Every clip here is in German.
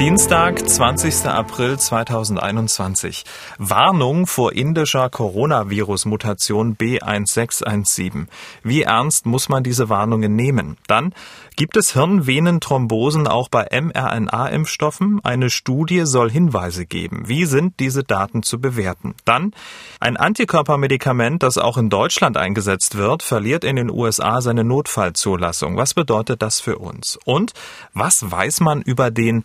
Dienstag, 20. April 2021. Warnung vor indischer Coronavirus-Mutation B1617. Wie ernst muss man diese Warnungen nehmen? Dann gibt es Hirnvenenthrombosen auch bei mRNA-Impfstoffen? Eine Studie soll Hinweise geben. Wie sind diese Daten zu bewerten? Dann ein Antikörpermedikament, das auch in Deutschland eingesetzt wird, verliert in den USA seine Notfallzulassung. Was bedeutet das für uns? Und was weiß man über den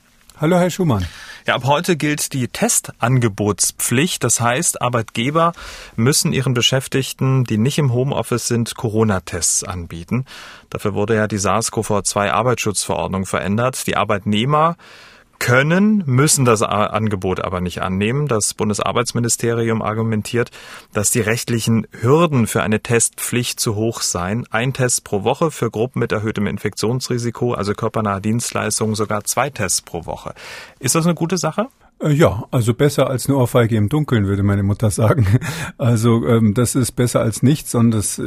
Hallo, Herr Schumann. Ja, ab heute gilt die Testangebotspflicht. Das heißt, Arbeitgeber müssen ihren Beschäftigten, die nicht im Homeoffice sind, Corona-Tests anbieten. Dafür wurde ja die SARS-CoV-2 Arbeitsschutzverordnung verändert. Die Arbeitnehmer können, müssen das Angebot aber nicht annehmen. Das Bundesarbeitsministerium argumentiert, dass die rechtlichen Hürden für eine Testpflicht zu hoch seien. Ein Test pro Woche für Gruppen mit erhöhtem Infektionsrisiko, also körpernahe Dienstleistungen, sogar zwei Tests pro Woche. Ist das eine gute Sache? Äh, ja, also besser als eine Ohrfeige im Dunkeln, würde meine Mutter sagen. Also ähm, das ist besser als nichts und das äh,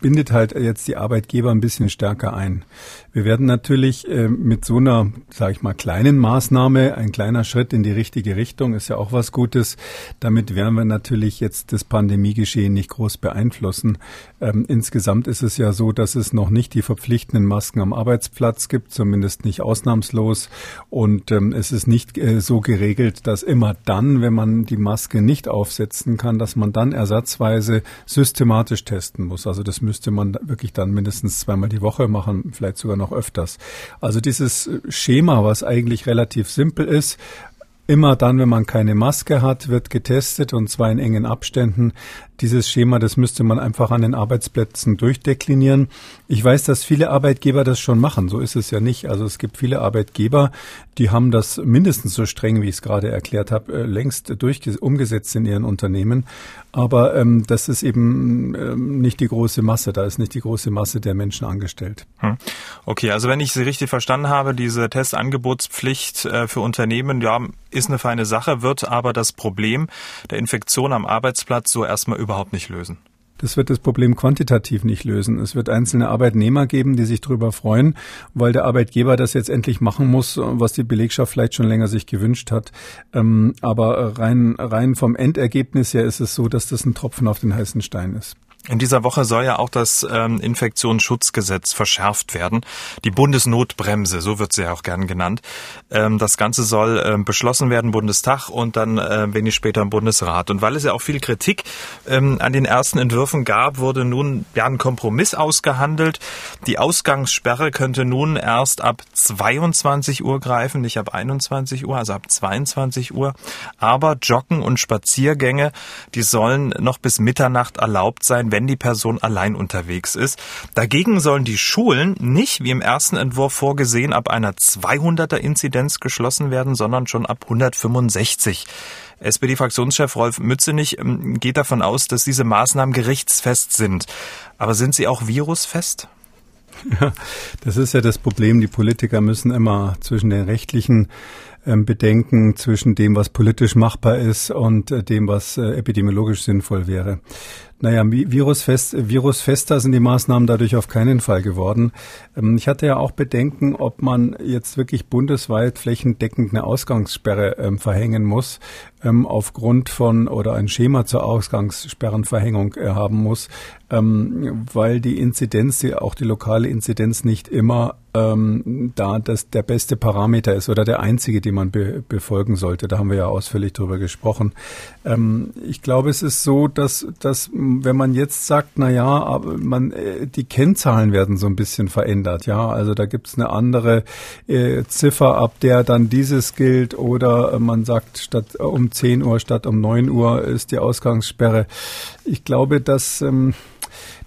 bindet halt jetzt die Arbeitgeber ein bisschen stärker ein. Wir werden natürlich äh, mit so einer, sage ich mal, kleinen Maßnahme, ein kleiner Schritt in die richtige Richtung, ist ja auch was Gutes. Damit werden wir natürlich jetzt das Pandemiegeschehen nicht groß beeinflussen. Ähm, insgesamt ist es ja so, dass es noch nicht die verpflichtenden Masken am Arbeitsplatz gibt, zumindest nicht ausnahmslos. Und ähm, es ist nicht äh, so geregelt, dass immer dann, wenn man die Maske nicht aufsetzen kann, dass man dann ersatzweise systematisch testen muss. Also das müsste man wirklich dann mindestens zweimal die Woche machen, vielleicht sogar noch öfters. Also dieses Schema, was eigentlich relativ simpel ist, Immer dann, wenn man keine Maske hat, wird getestet und zwar in engen Abständen. Dieses Schema, das müsste man einfach an den Arbeitsplätzen durchdeklinieren. Ich weiß, dass viele Arbeitgeber das schon machen. So ist es ja nicht. Also es gibt viele Arbeitgeber, die haben das mindestens so streng, wie ich es gerade erklärt habe, äh, längst umgesetzt in ihren Unternehmen. Aber ähm, das ist eben ähm, nicht die große Masse. Da ist nicht die große Masse der Menschen angestellt. Hm. Okay, also wenn ich Sie richtig verstanden habe, diese Testangebotspflicht äh, für Unternehmen, ja, ist eine feine Sache, wird aber das Problem der Infektion am Arbeitsplatz so erstmal überhaupt nicht lösen. Das wird das Problem quantitativ nicht lösen. Es wird einzelne Arbeitnehmer geben, die sich darüber freuen, weil der Arbeitgeber das jetzt endlich machen muss, was die Belegschaft vielleicht schon länger sich gewünscht hat. Ähm, aber rein, rein vom Endergebnis her ist es so, dass das ein Tropfen auf den heißen Stein ist. In dieser Woche soll ja auch das ähm, Infektionsschutzgesetz verschärft werden. Die Bundesnotbremse, so wird sie ja auch gern genannt. Ähm, das Ganze soll ähm, beschlossen werden, Bundestag und dann wenig später im Bundesrat. Und weil es ja auch viel Kritik an den ersten Entwürfen gab, wurde nun ja ein Kompromiss ausgehandelt. Die Ausgangssperre könnte nun erst ab 22 Uhr greifen, nicht ab 21 Uhr, also ab 22 Uhr. Aber Joggen und Spaziergänge, die sollen noch bis Mitternacht erlaubt sein, wenn die Person allein unterwegs ist. Dagegen sollen die Schulen nicht, wie im ersten Entwurf vorgesehen, ab einer 200er Inzidenz geschlossen werden, sondern schon ab 165. SPD-Fraktionschef Rolf Mützenich ähm, geht davon aus, dass diese Maßnahmen gerichtsfest sind. Aber sind sie auch virusfest? Ja, das ist ja das Problem. Die Politiker müssen immer zwischen den rechtlichen ähm, Bedenken, zwischen dem, was politisch machbar ist und äh, dem, was äh, epidemiologisch sinnvoll wäre. Naja, virusfest, virusfester sind die Maßnahmen dadurch auf keinen Fall geworden. Ähm, ich hatte ja auch Bedenken, ob man jetzt wirklich bundesweit flächendeckend eine Ausgangssperre ähm, verhängen muss, ähm, aufgrund von oder ein Schema zur Ausgangssperrenverhängung äh, haben muss, weil die Inzidenz, auch die lokale Inzidenz nicht immer da das der beste Parameter ist oder der einzige, den man be befolgen sollte. Da haben wir ja ausführlich drüber gesprochen. Ich glaube, es ist so, dass, dass wenn man jetzt sagt, na ja, aber man, äh, die Kennzahlen werden so ein bisschen verändert, ja, also da gibt es eine andere äh, Ziffer, ab der dann dieses gilt oder man sagt, statt um 10 Uhr statt um 9 Uhr ist die Ausgangssperre. Ich glaube, dass ähm,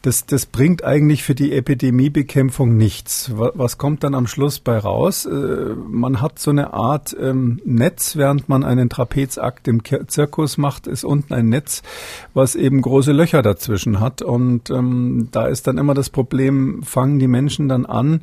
das, das bringt eigentlich für die Epidemiebekämpfung nichts. Was kommt dann am Schluss bei raus? Äh, man hat so eine Art ähm, Netz, während man einen Trapezakt im Zirkus macht, ist unten ein Netz, was eben große Löcher dazwischen hat. Und ähm, da ist dann immer das Problem, fangen die Menschen dann an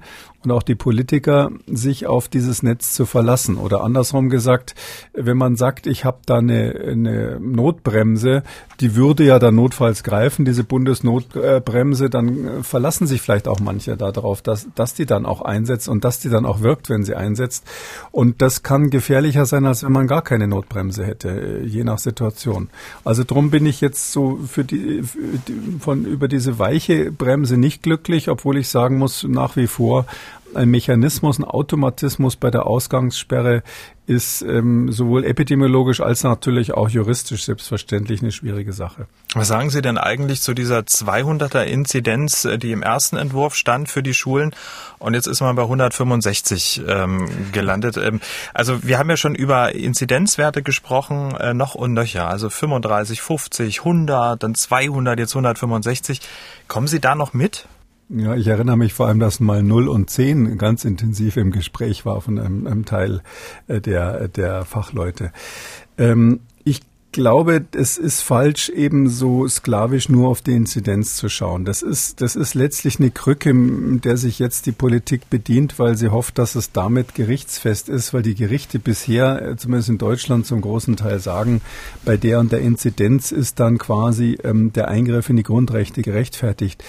und auch die Politiker, sich auf dieses Netz zu verlassen. Oder andersrum gesagt, wenn man sagt, ich habe da eine, eine Notbremse, die würde ja dann notfalls greifen, diese Bundesnotbremse, dann verlassen sich vielleicht auch manche darauf, dass, dass die dann auch einsetzt und dass die dann auch wirkt, wenn sie einsetzt. Und das kann gefährlicher sein, als wenn man gar keine Notbremse hätte, je nach Situation. Also drum bin ich jetzt so für die, für die von über diese weiche Bremse nicht glücklich, obwohl ich sagen muss, nach wie vor ein Mechanismus, ein Automatismus bei der Ausgangssperre ist ähm, sowohl epidemiologisch als natürlich auch juristisch selbstverständlich eine schwierige Sache. Was sagen Sie denn eigentlich zu dieser 200er Inzidenz, äh, die im ersten Entwurf stand für die Schulen und jetzt ist man bei 165 ähm, gelandet? Ähm, also wir haben ja schon über Inzidenzwerte gesprochen, äh, noch und nöcher, also 35, 50, 100, dann 200, jetzt 165. Kommen Sie da noch mit? Ja, ich erinnere mich vor allem, dass mal 0 und 10 ganz intensiv im Gespräch war von einem, einem Teil äh, der, der Fachleute. Ähm, glaube, es ist falsch, eben so sklavisch nur auf die Inzidenz zu schauen. Das ist, das ist letztlich eine Krücke, der sich jetzt die Politik bedient, weil sie hofft, dass es damit gerichtsfest ist, weil die Gerichte bisher, äh, zumindest in Deutschland zum großen Teil sagen, bei der und der Inzidenz ist dann quasi ähm, der Eingriff in die Grundrechte gerechtfertigt.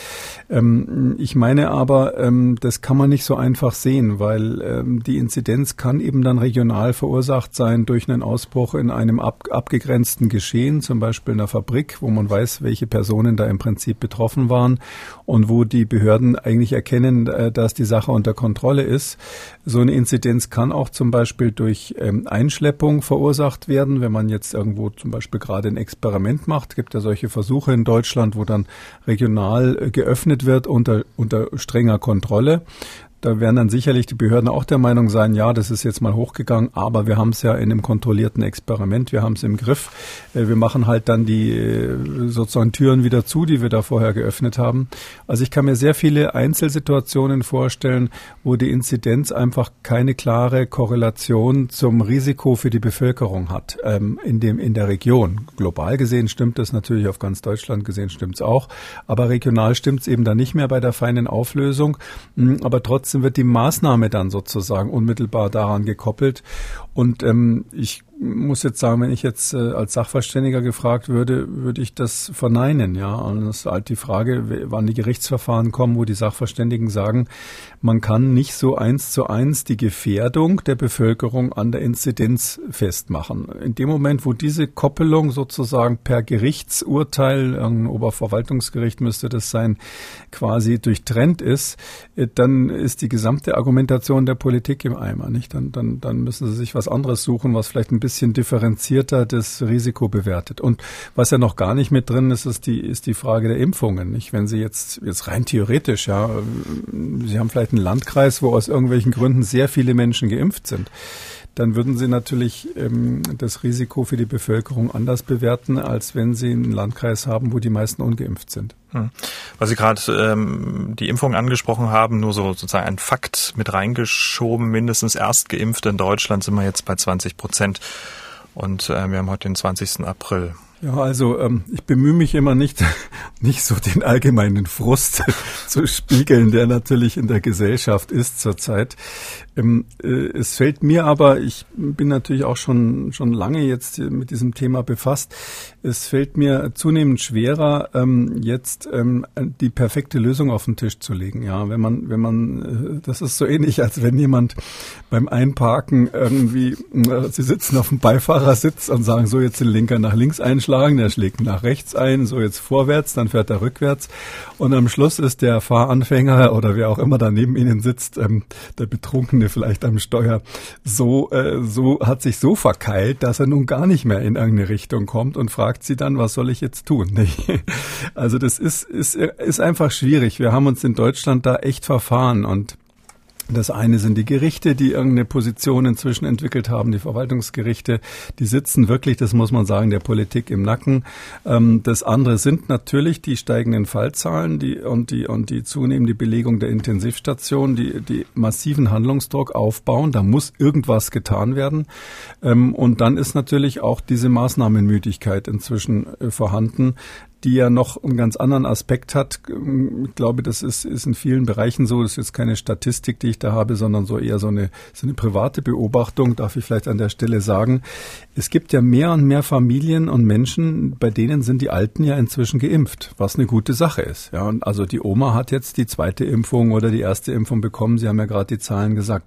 Ähm, ich meine aber, ähm, das kann man nicht so einfach sehen, weil ähm, die Inzidenz kann eben dann regional verursacht sein durch einen Ausbruch in einem ab, abgegrenzten begrenzten Geschehen, zum Beispiel in einer Fabrik, wo man weiß, welche Personen da im Prinzip betroffen waren und wo die Behörden eigentlich erkennen, äh, dass die Sache unter Kontrolle ist. So eine Inzidenz kann auch zum Beispiel durch ähm, Einschleppung verursacht werden, wenn man jetzt irgendwo zum Beispiel gerade ein Experiment macht. Es gibt ja solche Versuche in Deutschland, wo dann regional äh, geöffnet wird unter, unter strenger Kontrolle. Da werden dann sicherlich die Behörden auch der Meinung sein, ja, das ist jetzt mal hochgegangen, aber wir haben es ja in einem kontrollierten Experiment, wir haben es im Griff. Äh, wir machen halt dann die äh, sozusagen Türen wieder zu, die wir da vorher geöffnet haben. Also ich kann mir sehr viele Einzelsituationen vorstellen, wo die Inzidenz einfach keine klare Korrelation zum Risiko für die Bevölkerung hat ähm, in dem in der Region. Global gesehen stimmt das natürlich, auf ganz Deutschland gesehen stimmt es auch, aber regional stimmt es eben dann nicht mehr bei der feinen Auflösung. Hm, aber trotzdem trotzdem wird die Maßnahme dann sozusagen unmittelbar daran gekoppelt. Und ähm, ich muss jetzt sagen, wenn ich jetzt äh, als Sachverständiger gefragt würde, würde ich das verneinen. Ja, und das ist halt die Frage, wann die Gerichtsverfahren kommen, wo die Sachverständigen sagen, man kann nicht so eins zu eins die Gefährdung der Bevölkerung an der Inzidenz festmachen. In dem Moment, wo diese Koppelung sozusagen per Gerichtsurteil, ein Oberverwaltungsgericht müsste das sein, quasi durchtrennt ist, äh, dann ist die gesamte Argumentation der Politik im Eimer. Nicht? Dann, dann, dann müssen sie sich was anderes suchen, was vielleicht ein bisschen bisschen differenzierter das Risiko bewertet. Und was ja noch gar nicht mit drin ist, ist die, ist die Frage der Impfungen. Nicht? Wenn Sie jetzt, jetzt rein theoretisch, ja, Sie haben vielleicht einen Landkreis, wo aus irgendwelchen Gründen sehr viele Menschen geimpft sind dann würden Sie natürlich ähm, das Risiko für die Bevölkerung anders bewerten, als wenn Sie einen Landkreis haben, wo die meisten ungeimpft sind. Hm. Weil Sie gerade ähm, die Impfung angesprochen haben, nur so sozusagen ein Fakt mit reingeschoben, mindestens Erstgeimpfte in Deutschland sind wir jetzt bei 20 Prozent. Und äh, wir haben heute den 20. April. Ja, also ähm, ich bemühe mich immer nicht, nicht so den allgemeinen Frust zu spiegeln, der natürlich in der Gesellschaft ist zurzeit. Ähm, äh, es fällt mir aber, ich bin natürlich auch schon, schon lange jetzt mit diesem Thema befasst, es fällt mir zunehmend schwerer, ähm, jetzt ähm, die perfekte Lösung auf den Tisch zu legen. Ja, wenn man, wenn man, äh, das ist so ähnlich, als wenn jemand beim Einparken irgendwie, äh, sie sitzen auf dem Beifahrersitz und sagen, so jetzt den Linker nach links einschlagen, der schlägt nach rechts ein, so jetzt vorwärts, dann fährt er rückwärts und am Schluss ist der Fahranfänger oder wer auch immer daneben ihnen sitzt, ähm, der Betrunkene vielleicht am Steuer, so, äh, so hat sich so verkeilt, dass er nun gar nicht mehr in irgendeine Richtung kommt und fragt, fragt sie dann, was soll ich jetzt tun? Also das ist, ist, ist einfach schwierig. Wir haben uns in Deutschland da echt verfahren und Das eine sind die Gerichte, die irgendeine Position inzwischen entwickelt haben, die Verwaltungsgerichte, die sitzen wirklich, das muss man sagen, der Politik im Nacken. Ähm, das andere sind natürlich die steigenden Fallzahlen die, und, die, und die zunehmende Belegung der Intensivstationen, die, die massiven Handlungsdruck aufbauen. Da muss irgendwas getan werden. Ähm, und dann ist natürlich auch diese Maßnahmenmüdigkeit inzwischen äh, vorhanden, die ja noch einen ganz anderen Aspekt hat. Ich glaube, das ist, ist in vielen Bereichen so. Das ist jetzt keine Statistik, die ich da habe, sondern so eher so eine, so eine private Beobachtung, darf ich vielleicht an der Stelle sagen. Es gibt ja mehr und mehr Familien und Menschen, bei denen sind die Alten ja inzwischen geimpft, was eine gute Sache ist. Ja, und also die Oma hat jetzt die zweite Impfung oder die erste Impfung bekommen. Sie haben ja gerade die Zahlen gesagt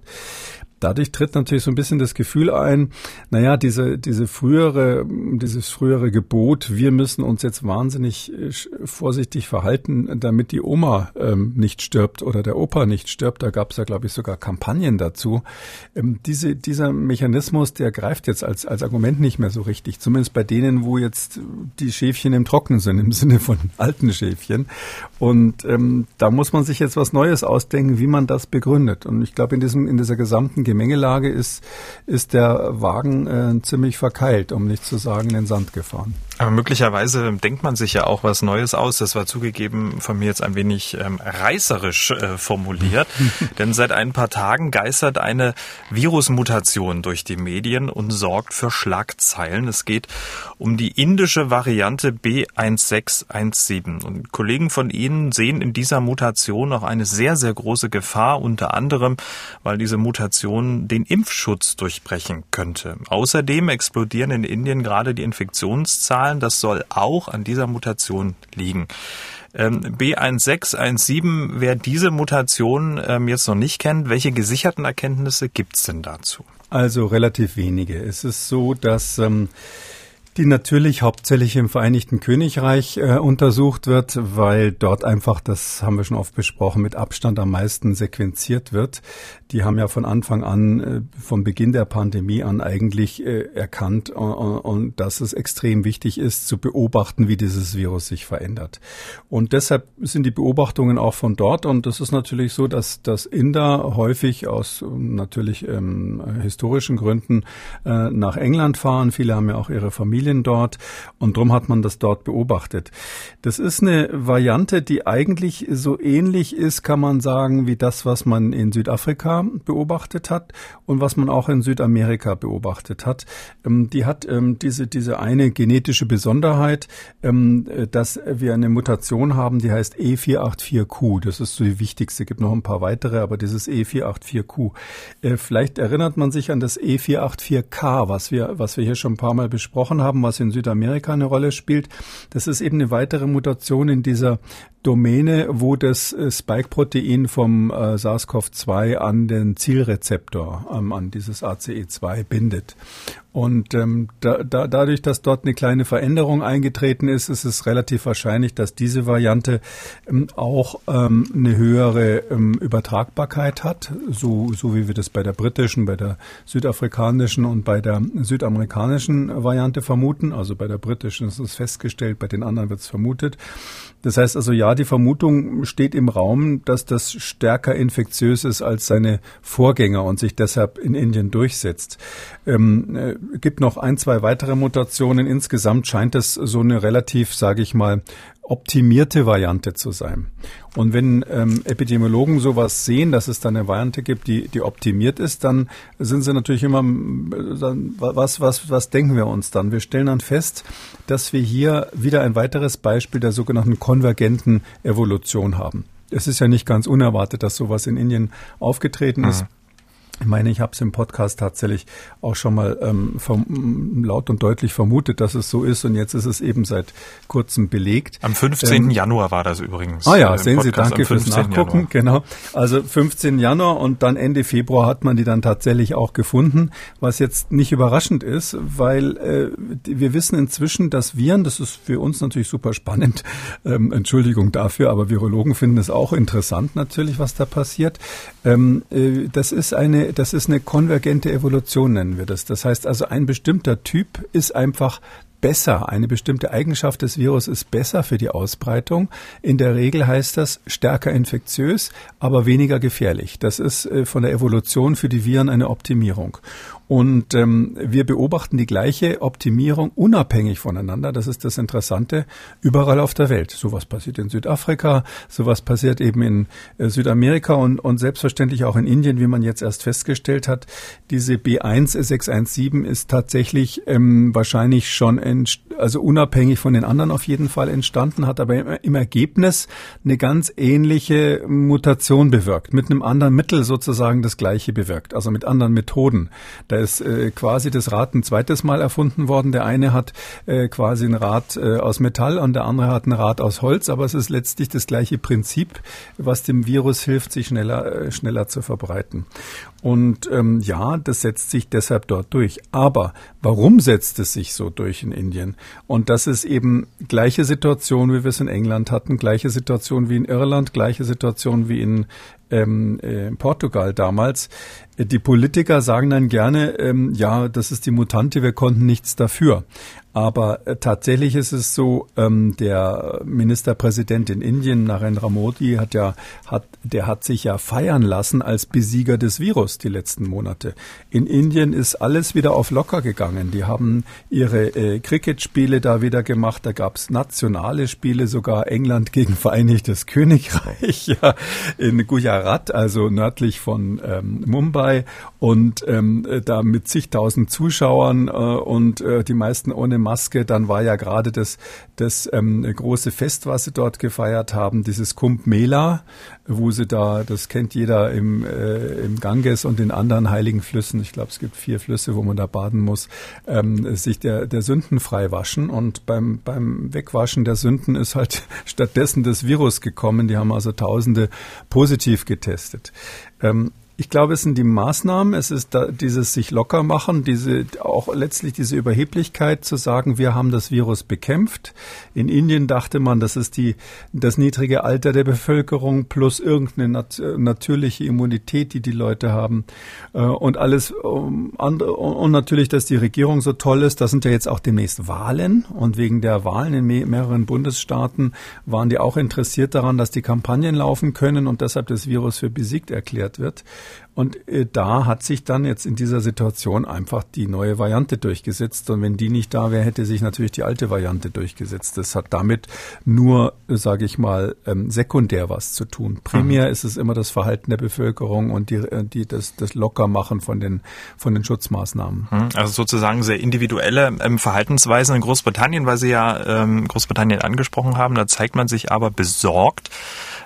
dadurch tritt natürlich so ein bisschen das Gefühl ein, naja, diese, diese frühere, dieses frühere Gebot, wir müssen uns jetzt wahnsinnig äh, vorsichtig verhalten, damit die Oma ähm, nicht stirbt oder der Opa nicht stirbt. Da gab es ja, glaube ich, sogar Kampagnen dazu. Ähm, diese, dieser Mechanismus, der greift jetzt als, als Argument nicht mehr so richtig. Zumindest bei denen, wo jetzt die Schäfchen im Trocknen sind, im Sinne von alten Schäfchen. Und ähm, da muss man sich jetzt was Neues ausdenken, wie man das begründet. Und ich glaube, in in dieser gesamten Gemengelage ist, ist der Wagen äh, ziemlich verkeilt, um nicht zu sagen in den Sand gefahren. Aber möglicherweise denkt man sich ja auch was Neues aus. Das war zugegeben von mir jetzt ein wenig ähm, reißerisch äh, formuliert. Denn seit ein paar Tagen geistert eine Virusmutation durch die Medien und sorgt für Schlagzeilen. Es geht um die indische Variante B1617. Und Kollegen von Ihnen sehen in dieser Mutation auch eine sehr, sehr große Gefahr, unter anderem, weil diese Mutation den Impfschutz durchbrechen könnte. Außerdem explodieren in Indien gerade die Infektionszahlen Zahlen. Das soll auch an dieser Mutation liegen. Ähm, B1617, wer diese Mutation ähm, jetzt noch nicht kennt, welche gesicherten Erkenntnisse gibt es denn dazu? Also relativ wenige. Es ist so, dass ähm, die natürlich hauptsächlich im Vereinigten Königreich äh, untersucht wird, weil dort einfach, das haben wir schon oft besprochen, mit Abstand am meisten sequenziert wird. Die haben ja von Anfang an, äh, vom Beginn der Pandemie an eigentlich äh, erkannt äh, und dass es extrem wichtig ist, zu beobachten, wie dieses Virus sich verändert. Und deshalb sind die Beobachtungen auch von dort. Und das ist natürlich so, dass, dass Inder häufig aus natürlich ähm, historischen Gründen äh, nach England fahren. Viele haben ja auch ihre Familie Familien dort und darum hat man das dort beobachtet. Das ist eine Variante, die eigentlich so ähnlich ist, kann man sagen, wie das, was man in Südafrika beobachtet hat und was man auch in Südamerika beobachtet hat. Ähm, die hat ähm, diese, diese eine genetische Besonderheit, ähm, dass wir eine Mutation haben, die heißt E484Q. Das ist so die wichtigste. Es gibt noch ein paar weitere, aber dieses E484Q. Äh, vielleicht erinnert man sich an das E484K, was wir, was wir hier schon ein paar Mal besprochen haben haben, was in Südamerika eine Rolle spielt. Das ist eben eine weitere Mutation in dieser Domäne, wo das äh, Spike-Protein vom äh, SARS-CoV-2 an den Zielrezeptor, ähm, an dieses ACE2 bindet. Und ähm, da, da, dadurch, dass dort eine kleine Veränderung eingetreten ist, ist es relativ wahrscheinlich, dass diese Variante ähm, auch ähm, eine höhere ähm, Übertragbarkeit hat, so, so wie wir das bei der britischen, bei der südafrikanischen und bei der südamerikanischen Variante vermuten. Also bei der britischen ist es festgestellt, bei den anderen wird es vermutet. Das heißt also, ja, die Vermutung steht im Raum, dass das stärker infektiös ist als seine Vorgänger und sich deshalb in Indien durchsetzt. Ähm, äh, gibt noch ein, zwei weitere Mutationen. Insgesamt scheint es so eine relativ, sage ich mal, optimierte Variante zu sein. Und wenn ähm, Epidemiologen sowas sehen, dass es da eine Variante gibt, die, die optimiert ist, dann sind sie natürlich immer, dann, was, was, was denken wir uns dann? Wir stellen dann fest, dass wir hier wieder ein weiteres Beispiel der sogenannten konvergenten Evolution haben. Es ist ja nicht ganz unerwartet, dass sowas in Indien aufgetreten ist. Mhm. Ich meine, ich habe es im Podcast tatsächlich auch schon mal ähm, vom, laut und deutlich vermutet, dass es so ist und jetzt ist es eben seit kurzem belegt. Am 15. Ähm, Januar war das übrigens. Ah ja, äh, sehen Podcast Sie, danke fürs Nachgucken. Januar. Genau. Also 15. Januar und dann Ende Februar hat man die dann tatsächlich auch gefunden, was jetzt nicht überraschend ist, weil äh, wir wissen inzwischen, dass Viren, das ist für uns natürlich super spannend, ähm, Entschuldigung dafür, aber Virologen finden es auch interessant natürlich, was da passiert. Ähm, äh, das ist eine das ist eine konvergente Evolution, nennen wir das. Das heißt also, ein bestimmter Typ ist einfach besser. Eine bestimmte Eigenschaft des Virus ist besser für die Ausbreitung. In der Regel heißt das stärker infektiös, aber weniger gefährlich. Das ist äh, von der Evolution für die Viren eine Optimierung. Und ähm, wir beobachten die gleiche Optimierung unabhängig voneinander. Das ist das Interessante überall auf der Welt. Sowas passiert in Südafrika, sowas passiert eben in äh, Südamerika und, und selbstverständlich auch in Indien, wie man jetzt erst festgestellt hat. Diese B1 ist tatsächlich ähm, wahrscheinlich schon, in, also unabhängig von den anderen auf jeden Fall entstanden, hat aber im, Ergebnis eine ganz ähnliche Mutation bewirkt, mit einem anderen Mittel sozusagen das gleiche bewirkt, also mit anderen Methoden. Da ist äh, quasi das Rad ein zweites Mal erfunden worden. Der eine hat äh, quasi ein Rad äh, aus Metall und der andere hat ein Rad aus Holz, aber es ist letztlich das gleiche Prinzip, was dem Virus hilft, sich schneller, äh, schneller zu verbreiten. Und ähm, ja, das setzt sich deshalb dort durch. Aber warum setzt es sich so durch in Indien? Und das ist eben gleiche Situation, wie wir es in England hatten, gleiche Situation wie in Irland, gleiche Situation wie in ähm, äh, Portugal damals. Die Politiker sagen dann gerne, ähm, ja, das ist die Mutante, wir konnten nichts dafür. Aber äh, tatsächlich ist es so, ähm, der Ministerpräsident in Indien, Narendra Modi, hat ja, hat, der hat sich ja feiern lassen als Besieger des Virus die letzten Monate. In Indien ist alles wieder auf locker gegangen. Die haben ihre äh, Cricket-Spiele da wieder gemacht. Da gab's nationale Spiele, sogar England gegen Vereinigtes Königreich ja, in Gujarat, also nördlich von ähm, Mumbai und ähm, da mit zigtausend Zuschauern äh, und äh, die meisten ohne Maske. Dann war ja gerade das, das ähm, große Fest, was sie dort gefeiert haben, dieses Kumbh Mela, wo sie da, das kennt jeder im, äh, im Ganges und den anderen heiligen Flüssen, ich glaube es gibt vier Flüsse, wo man da baden muss, ähm, sich der, der Sünden frei waschen. Und beim, beim Wegwaschen der Sünden ist halt stattdessen das Virus gekommen. Die haben also Tausende positiv getestet. Ähm, ich glaube, es sind die Maßnahmen, es ist da dieses sich locker machen, diese auch letztlich diese Überheblichkeit zu sagen, wir haben das Virus bekämpft. In Indien dachte man, das ist die das niedrige Alter der Bevölkerung plus irgendeine nat natürliche Immunität, die die Leute haben äh, und alles andere, und natürlich, dass die Regierung so toll ist. Das sind ja jetzt auch demnächst Wahlen und wegen der Wahlen in mehreren Bundesstaaten waren die auch interessiert daran, dass die Kampagnen laufen können und deshalb das Virus für besiegt erklärt wird. Und äh, da hat sich dann jetzt in dieser Situation einfach die neue Variante durchgesetzt. Und wenn die nicht da wäre, hätte sich natürlich die alte Variante durchgesetzt. Das hat damit nur, äh, sage ich mal, ähm, sekundär was zu tun. Primär mhm. ist es immer das Verhalten der Bevölkerung und die, äh, die das, das Lockermachen von den, von den Schutzmaßnahmen. Mhm. Also sozusagen sehr individuelle ähm, Verhaltensweisen in Großbritannien, weil Sie ja ähm, Großbritannien angesprochen haben. Da zeigt man sich aber besorgt.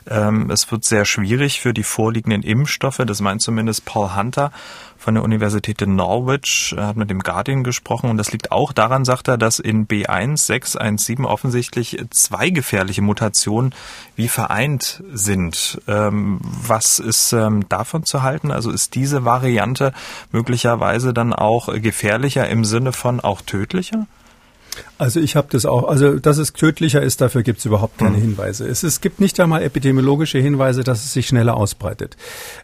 Ähm, es wird sehr schwierig für die vorliegenden Impfstoffe. Das meint zumindest Paul Hunter von der Universität in Norwich. Er hat mit dem Guardian gesprochen und das liegt auch daran, sagt er, dass in B1617 offensichtlich zwei gefährliche Mutationen wie vereint sind. Ähm, was ist ähm, davon zu halten? Also ist diese Variante möglicherweise dann auch gefährlicher im Sinne von auch tödlicher? Also ich habe das auch, also dass es tödlicher ist, dafür gibt es überhaupt keine hm. Hinweise. Es, es gibt nicht einmal epidemiologische Hinweise, dass es sich schneller ausbreitet.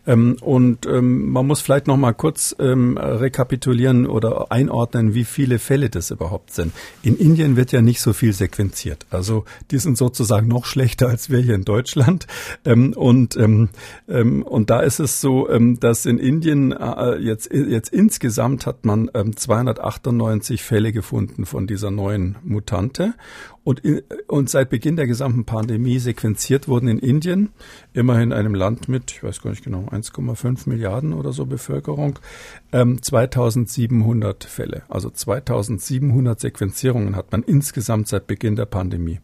Ähm, und ähm, man muss vielleicht noch mal kurz ähm, rekapitulieren oder einordnen, wie viele Fälle das überhaupt sind. In Indien wird ja nicht so viel sequenziert. Also die sind sozusagen noch schlechter als wir hier in Deutschland. Ähm, und, ähm, ähm, und da ist es so, dass in Indien äh, jetzt, jetzt insgesamt hat man 298 Fälle gefunden von dieser neuen Mutante und, und seit Beginn der gesamten Pandemie sequenziert wurden in Indien, immerhin einem Land mit, ich weiß gar nicht genau, 1,5 Milliarden oder so Bevölkerung, ähm, 2700 Fälle. Also 2700 Sequenzierungen hat man insgesamt seit Beginn der Pandemie.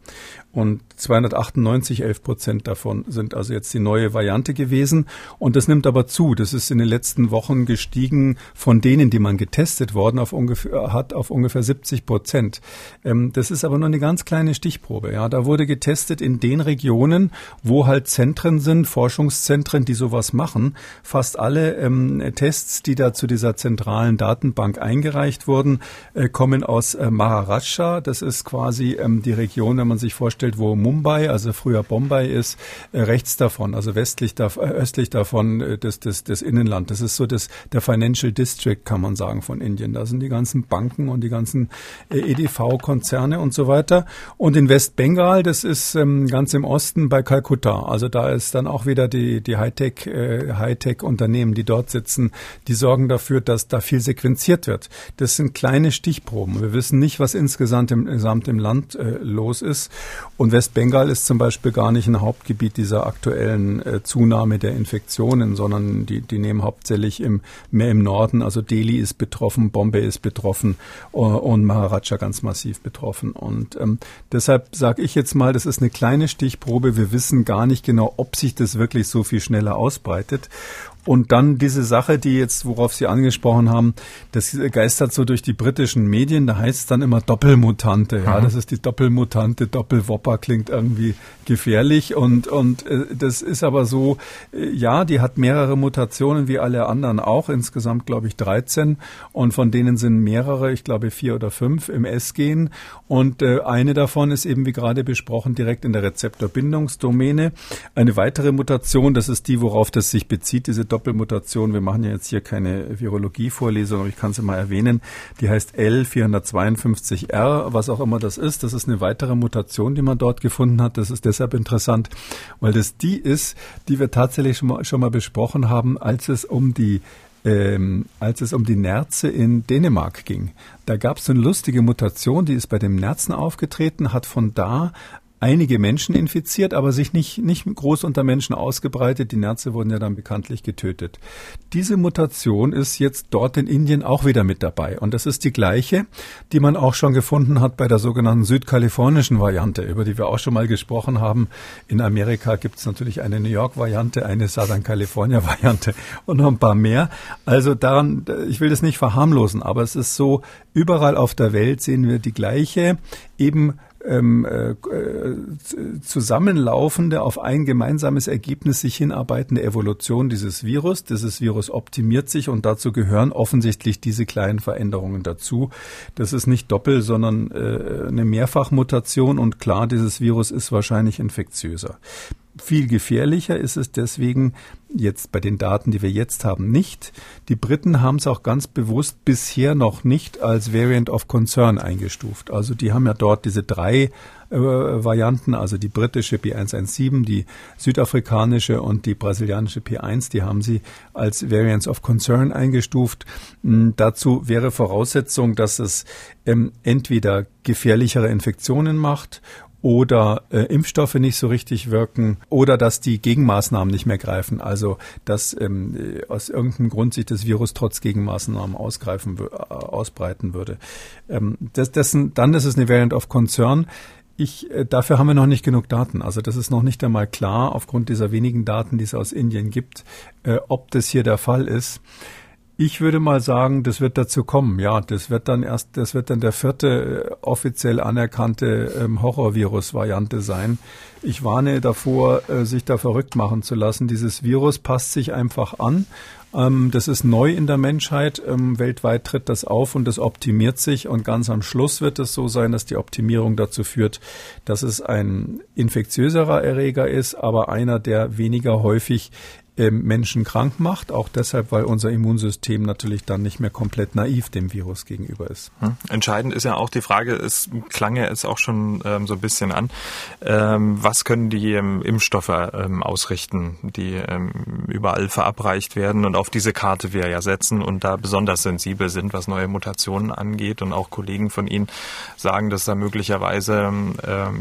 Und 298, 11 Prozent davon sind also jetzt die neue Variante gewesen. Und das nimmt aber zu. Das ist in den letzten Wochen gestiegen von denen, die man getestet worden auf ungefähr, hat, auf ungefähr 70 Prozent. Ähm, das ist aber nur eine ganz kleine Stichprobe. Ja, da wurde getestet in den Regionen, wo halt Zentren sind, Forschungszentren, die sowas machen. Fast alle ähm, Tests, die da zu dieser zentralen Datenbank eingereicht wurden, äh, kommen aus äh, Maharashtra. Das ist quasi ähm, die Region, wenn man sich vorstellt, wo Mumbai, also früher Bombay ist, äh, rechts davon, also westlich, da, äh, östlich davon äh, das, das, das Innenland. Das ist so das, der Financial District, kann man sagen, von Indien. Da sind die ganzen Banken und die ganzen äh, EDV-Konzerne und so weiter. Und in Westbengal, das ist ähm, ganz im Osten bei Kalkutta. Also da ist dann auch wieder die, die Hightech, äh, Hightech-Unternehmen, die dort sitzen, die sorgen dafür, dass da viel sequenziert wird. Das sind kleine Stichproben. Wir wissen nicht, was insgesamt im, insgesamt im Land äh, los ist. Und Westbengal ist zum Beispiel gar nicht ein Hauptgebiet dieser aktuellen äh, Zunahme der Infektionen, sondern die, die nehmen hauptsächlich im, mehr im Norden, also Delhi ist betroffen, Bombay ist betroffen uh, und Maharaja ganz massiv betroffen. Und ähm, deshalb sage ich jetzt mal, das ist eine kleine Stichprobe. Wir wissen gar nicht genau, ob sich das wirklich so viel schneller ausbreitet. Und dann diese Sache, die jetzt, worauf Sie angesprochen haben, das geistert so durch die britischen Medien, da heißt es dann immer Doppelmutante. Ja, mhm. das ist die Doppelmutante, Doppelwopper klingt irgendwie gefährlich und, und äh, das ist aber so, äh, ja, die hat mehrere Mutationen wie alle anderen auch, insgesamt glaube ich 13 und von denen sind mehrere, ich glaube vier oder fünf im S-Gen und äh, eine davon ist eben wie gerade besprochen direkt in der Rezeptorbindungsdomäne. Eine weitere Mutation, das ist die, worauf das sich bezieht, diese Doppelmutation. Wir machen ja jetzt hier keine Virologie-Vorlesung, aber ich kann sie mal erwähnen. Die heißt L452R, was auch immer das ist. Das ist eine weitere Mutation, die man dort gefunden hat. Das ist deshalb interessant, weil das die ist, die wir tatsächlich schon mal, schon mal besprochen haben, als es um die ähm, als es um die Nerze in Dänemark ging. Da gab es eine lustige Mutation, die ist bei dem Nerzen aufgetreten, hat von da einige Menschen infiziert, aber sich nicht, nicht groß unter Menschen ausgebreitet. Die Nerze wurden ja dann bekanntlich getötet. Diese Mutation ist jetzt dort in Indien auch wieder mit dabei. Und das ist die gleiche, die man auch schon gefunden hat bei der sogenannten südkalifornischen Variante, über die wir auch schon mal gesprochen haben. In Amerika gibt es natürlich eine New York-Variante, eine Southern California-Variante und noch ein paar mehr. Also daran, ich will das nicht verharmlosen, aber es ist so, überall auf der Welt sehen wir die gleiche, eben ähm, äh, zusammenlaufende, auf ein gemeinsames Ergebnis sich hinarbeitende Evolution dieses Virus. Dieses Virus optimiert sich und dazu gehören offensichtlich diese kleinen Veränderungen dazu. Das ist nicht Doppel, sondern äh, eine Mehrfachmutation und klar, dieses Virus ist wahrscheinlich infektiöser. Viel gefährlicher ist es deswegen jetzt bei den Daten, die wir jetzt haben, nicht. Die Briten haben es auch ganz bewusst bisher noch nicht als Variant of Concern eingestuft. Also die haben ja dort diese drei äh, Varianten, also die britische B117, die südafrikanische und die brasilianische P1, die haben sie als Variants of Concern eingestuft. Hm, dazu wäre Voraussetzung, dass es ähm, entweder gefährlichere Infektionen macht oder äh, Impfstoffe nicht so richtig wirken oder dass die Gegenmaßnahmen nicht mehr greifen. Also dass ähm, äh, aus irgendeinem Grund sich das Virus trotz Gegenmaßnahmen ausgreifen, äh, ausbreiten würde. Ähm, das, dessen, dann ist es eine Variant of Concern. Ich, äh, dafür haben wir noch nicht genug Daten. Also das ist noch nicht einmal klar, aufgrund dieser wenigen Daten, die es aus Indien gibt, äh, ob das hier der Fall ist. Ich würde mal sagen, das wird dazu kommen. Ja, das wird dann erst, das wird dann der vierte äh, offiziell anerkannte ähm, Horrorvirus-Variante sein. Ich warne davor, äh, sich da verrückt machen zu lassen. Dieses Virus passt sich einfach an. Ähm, das ist neu in der Menschheit. Ähm, weltweit tritt das auf und das optimiert sich. Und ganz am Schluss wird es so sein, dass die Optimierung dazu führt, dass es ein infektiöserer Erreger ist, aber einer, der weniger häufig Menschen krank macht, auch deshalb, weil unser Immunsystem natürlich dann nicht mehr komplett naiv dem Virus gegenüber ist. Hm. Entscheidend ist ja auch die Frage, es klang ja jetzt auch schon ähm, so ein bisschen an, ähm, was können die ähm, Impfstoffe ähm, ausrichten, die ähm, überall verabreicht werden und auf diese Karte wir ja setzen und da besonders sensibel sind, was neue Mutationen angeht und auch Kollegen von Ihnen sagen, dass da möglicherweise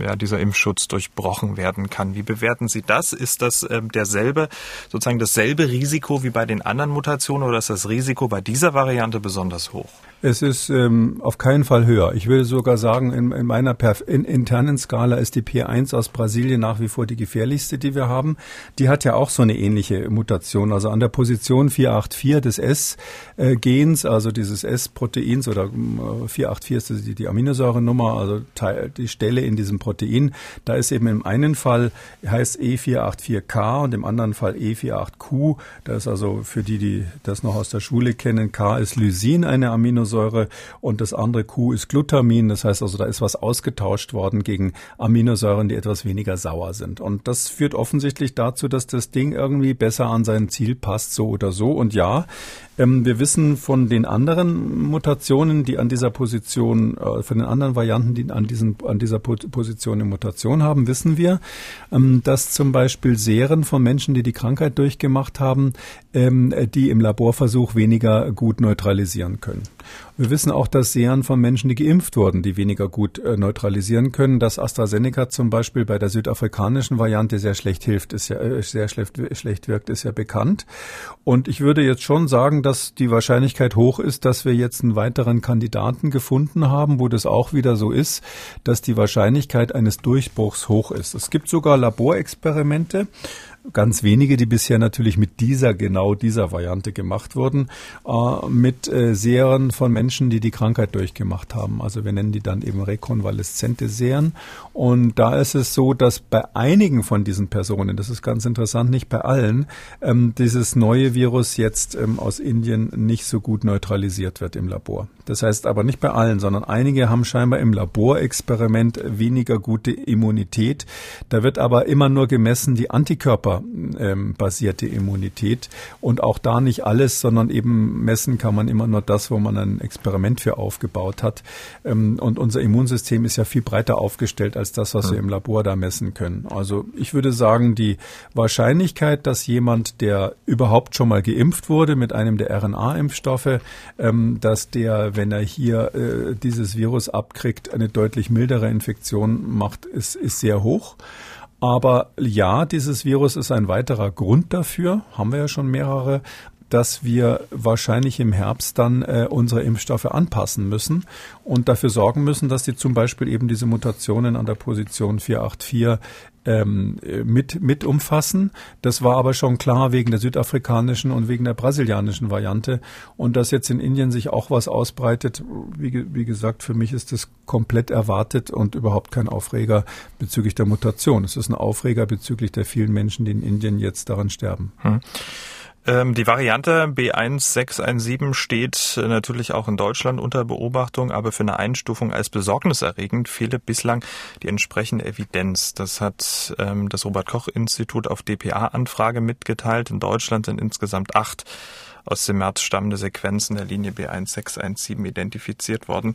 ja dieser Impfschutz durchbrochen werden kann. Wie bewerten Sie das? Ist das derselbe sozusagen sozusagen dasselbe Risiko wie bei den anderen Mutationen oder ist das Risiko bei dieser Variante besonders hoch? Es ist ähm, auf keinen Fall höher. Ich würde sogar sagen, in, in meiner Perf in, internen Skala ist die P1 aus Brasilien nach wie vor die gefährlichste, die wir haben. Die hat ja auch so eine ähnliche Mutation. Also an der Position 484 des S-Gens, also dieses S-Proteins oder äh, 484 ist die, die Aminosäurenummer, also Teil, die Stelle in diesem Protein. Da ist eben im einen Fall heißt E484K und im anderen Fall E48Q. Das ist also für die, die das noch aus der Schule kennen, K ist Lysin, eine Aminosäure. Aminosäure und das andere Q ist Glutamin. Das heißt also, da ist was ausgetauscht worden gegen Aminosäuren, die etwas weniger sauer sind. Und das führt offensichtlich dazu, dass das Ding irgendwie besser an sein Ziel passt, so oder so. Und ja, ähm, wir wissen von den anderen Mutationen, die an dieser Position, äh, von den anderen Varianten, die an, diesen, an dieser Position eine Mutation haben, wissen wir, ähm, dass zum Beispiel Seren von Menschen, die die Krankheit durchgemacht haben, ähm, die im Laborversuch weniger gut neutralisieren können. Wir wissen auch, dass Seren von Menschen, die geimpft wurden, die weniger gut äh, neutralisieren können. Dass AstraZeneca zum Beispiel bei der südafrikanischen Variante sehr schlecht hilft, ist ja äh, sehr schlecht, schlecht wirkt, ist ja bekannt. Und ich würde jetzt schon sagen, dass die Wahrscheinlichkeit hoch ist, dass wir jetzt einen weiteren Kandidaten gefunden haben, wo das auch wieder so ist, dass die Wahrscheinlichkeit eines Durchbruchs hoch ist. Es gibt sogar Laborexperimente, ganz wenige, die bisher natürlich mit dieser, genau dieser Variante gemacht wurden, äh, mit äh, Serien von Menschen, die die Krankheit durchgemacht haben. Also wir nennen die dann eben rekonvaleszente Serien. Und da ist es so, dass bei einigen von diesen Personen, das ist ganz interessant, nicht bei allen, ähm, dieses neue Virus jetzt ähm, aus Indien nicht so gut neutralisiert wird im Labor. Das heißt aber nicht bei allen, sondern einige haben scheinbar im Laborexperiment weniger gute Immunität. Da wird aber immer nur gemessen die Antikörperbasierte ähm, Immunität und auch da nicht alles, sondern eben messen kann man immer nur das, wo man ein Experiment für aufgebaut hat. Ähm, und unser Immunsystem ist ja viel breiter aufgestellt als das, was wir im Labor da messen können. Also ich würde sagen, die Wahrscheinlichkeit, dass jemand, der überhaupt schon mal geimpft wurde mit einem der RNA-Impfstoffe, ähm, dass der wenn er hier äh, dieses Virus abkriegt, eine deutlich mildere Infektion macht, ist, ist sehr hoch. Aber ja, dieses Virus ist ein weiterer Grund dafür, haben wir ja schon mehrere, dass wir wahrscheinlich im Herbst dann äh, unsere Impfstoffe anpassen müssen und dafür sorgen müssen, dass sie zum Beispiel eben diese Mutationen an der Position 484 ähm, mit, mit umfassen. Das war aber schon klar wegen der südafrikanischen und wegen der brasilianischen Variante. Und dass jetzt in Indien sich auch was ausbreitet, wie, wie gesagt, für mich ist das komplett erwartet und überhaupt kein Aufreger bezüglich der Mutation. Es ist ein Aufreger bezüglich der vielen Menschen, die in Indien jetzt daran sterben. Hm. Ähm, die Variante B1617 steht natürlich auch in Deutschland unter Beobachtung, aber für eine Einstufung als besorgniserregend fehle bislang die entsprechende Evidenz. Das hat ähm, das Robert Koch Institut auf DPA-Anfrage mitgeteilt. In Deutschland sind insgesamt acht aus dem März stammende Sequenzen der Linie B1617 identifiziert worden.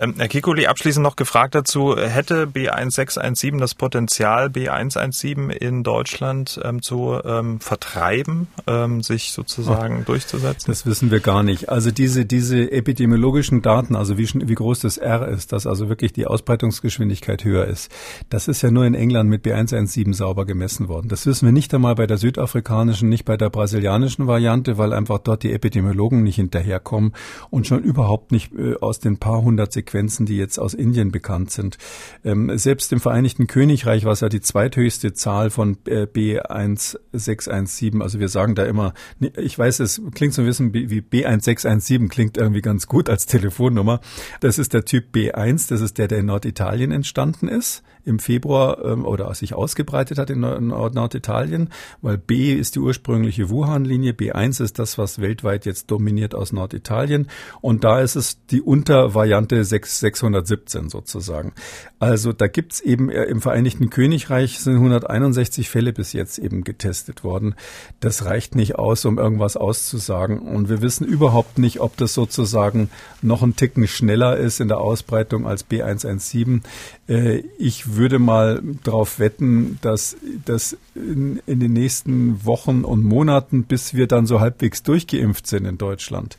Ähm, Herr Kikuli, abschließend noch gefragt dazu, hätte B1617 das Potenzial, B117 in Deutschland ähm, zu ähm, vertreiben, ähm, sich sozusagen oh, durchzusetzen? Das wissen wir gar nicht. Also diese, diese epidemiologischen Daten, also wie, wie groß das R ist, dass also wirklich die Ausbreitungsgeschwindigkeit höher ist, das ist ja nur in England mit B117 sauber gemessen worden. Das wissen wir nicht einmal bei der südafrikanischen, nicht bei der brasilianischen Variante, weil einfach dort die Epidemiologen nicht hinterherkommen und schon überhaupt nicht äh, aus den paar hundert Sequenzen, die jetzt aus Indien bekannt sind. Ähm, selbst im Vereinigten Königreich, was ja die zweithöchste Zahl von äh, B1617, also wir sagen da immer, ich weiß, es klingt so ein bisschen wie B1617, klingt irgendwie ganz gut als Telefonnummer. Das ist der Typ B1, das ist der, der in Norditalien entstanden ist, im Februar ähm, oder sich ausgebreitet hat in Norditalien, weil B ist die ursprüngliche Wuhan-Linie, B1 ist das, was weltweit jetzt dominiert aus Norditalien. Und da ist es die Untervariante 6, 617 sozusagen. Also da gibt's eben äh, im Vereinigten Königreich sind 161 Fälle bis jetzt eben getestet worden. Das reicht nicht aus, um irgendwas auszusagen. Und wir wissen überhaupt nicht, ob das sozusagen noch ein Ticken schneller ist in der Ausbreitung als B117. Äh, ich würde mal darauf wetten, dass das in, in den nächsten Wochen und Monaten, bis wir dann so halbwegs durchgeimpft sind in Deutschland,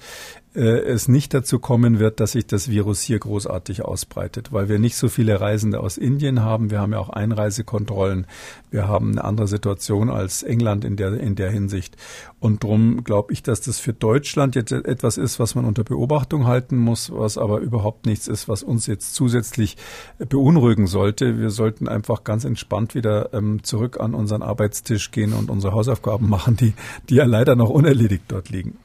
es nicht dazu kommen wird, dass sich das Virus hier großartig ausbreitet, weil wir nicht so viele Reisende aus Indien haben. Wir haben ja auch Einreisekontrollen. Wir haben eine andere Situation als England in der, in der Hinsicht. Und darum glaube ich, dass das für Deutschland jetzt etwas ist, was man unter Beobachtung halten muss, was aber überhaupt nichts ist, was uns jetzt zusätzlich beunruhigen sollte. Wir sollten einfach ganz entspannt wieder ähm, zurück an unseren Arbeitstisch gehen und unsere Hausaufgaben machen, die, die ja leider noch unerledigt dort liegen.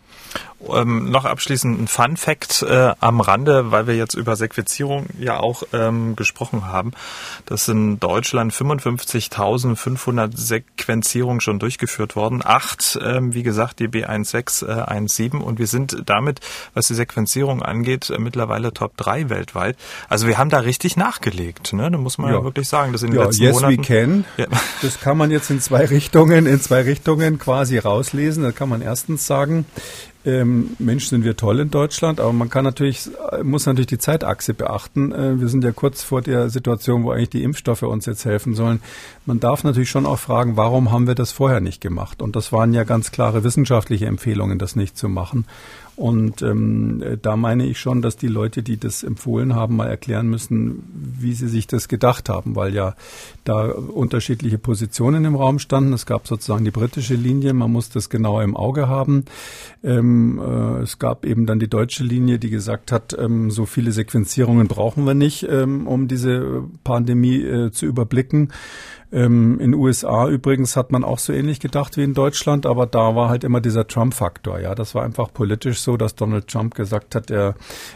Ähm, noch abschließend ein Fun Fact äh, am Rande, weil wir jetzt über Sequenzierung ja auch ähm, gesprochen haben. Das sind in Deutschland 55.500 Sequenzierungen schon durchgeführt worden. Acht, ähm, wie gesagt, die B1617 äh, und wir sind damit, was die Sequenzierung angeht, äh, mittlerweile Top 3 weltweit. Also wir haben da richtig nachgelegt, ne? Da muss man ja, ja wirklich sagen, das in den ja, letzten yes Monaten. We can. Ja. Das kann man jetzt in zwei Richtungen, in zwei Richtungen quasi rauslesen. Da kann man erstens sagen, ähm, Mensch, sind wir toll in Deutschland, aber man kann natürlich, muss natürlich die Zeitachse beachten. Äh, wir sind ja kurz vor der Situation, wo eigentlich die Impfstoffe uns jetzt helfen sollen. Man darf natürlich schon auch fragen, warum haben wir das vorher nicht gemacht? Und das waren ja ganz klare wissenschaftliche Empfehlungen, das nicht zu machen. Und ähm, da meine ich schon, dass die Leute, die das empfohlen haben, mal erklären müssen, wie sie sich das gedacht haben, weil ja da unterschiedliche Positionen im Raum standen. Es gab sozusagen die britische Linie, man muss das genauer im Auge haben. Ähm, äh, es gab eben dann die deutsche Linie, die gesagt hat, ähm, so viele Sequenzierungen brauchen wir nicht, ähm, um diese Pandemie äh, zu überblicken. Ähm, in USA übrigens hat man auch so ähnlich gedacht wie in Deutschland, aber da war halt immer dieser Trump-Faktor. Ja, das war einfach politisch so, dass Donald Trump gesagt hat, er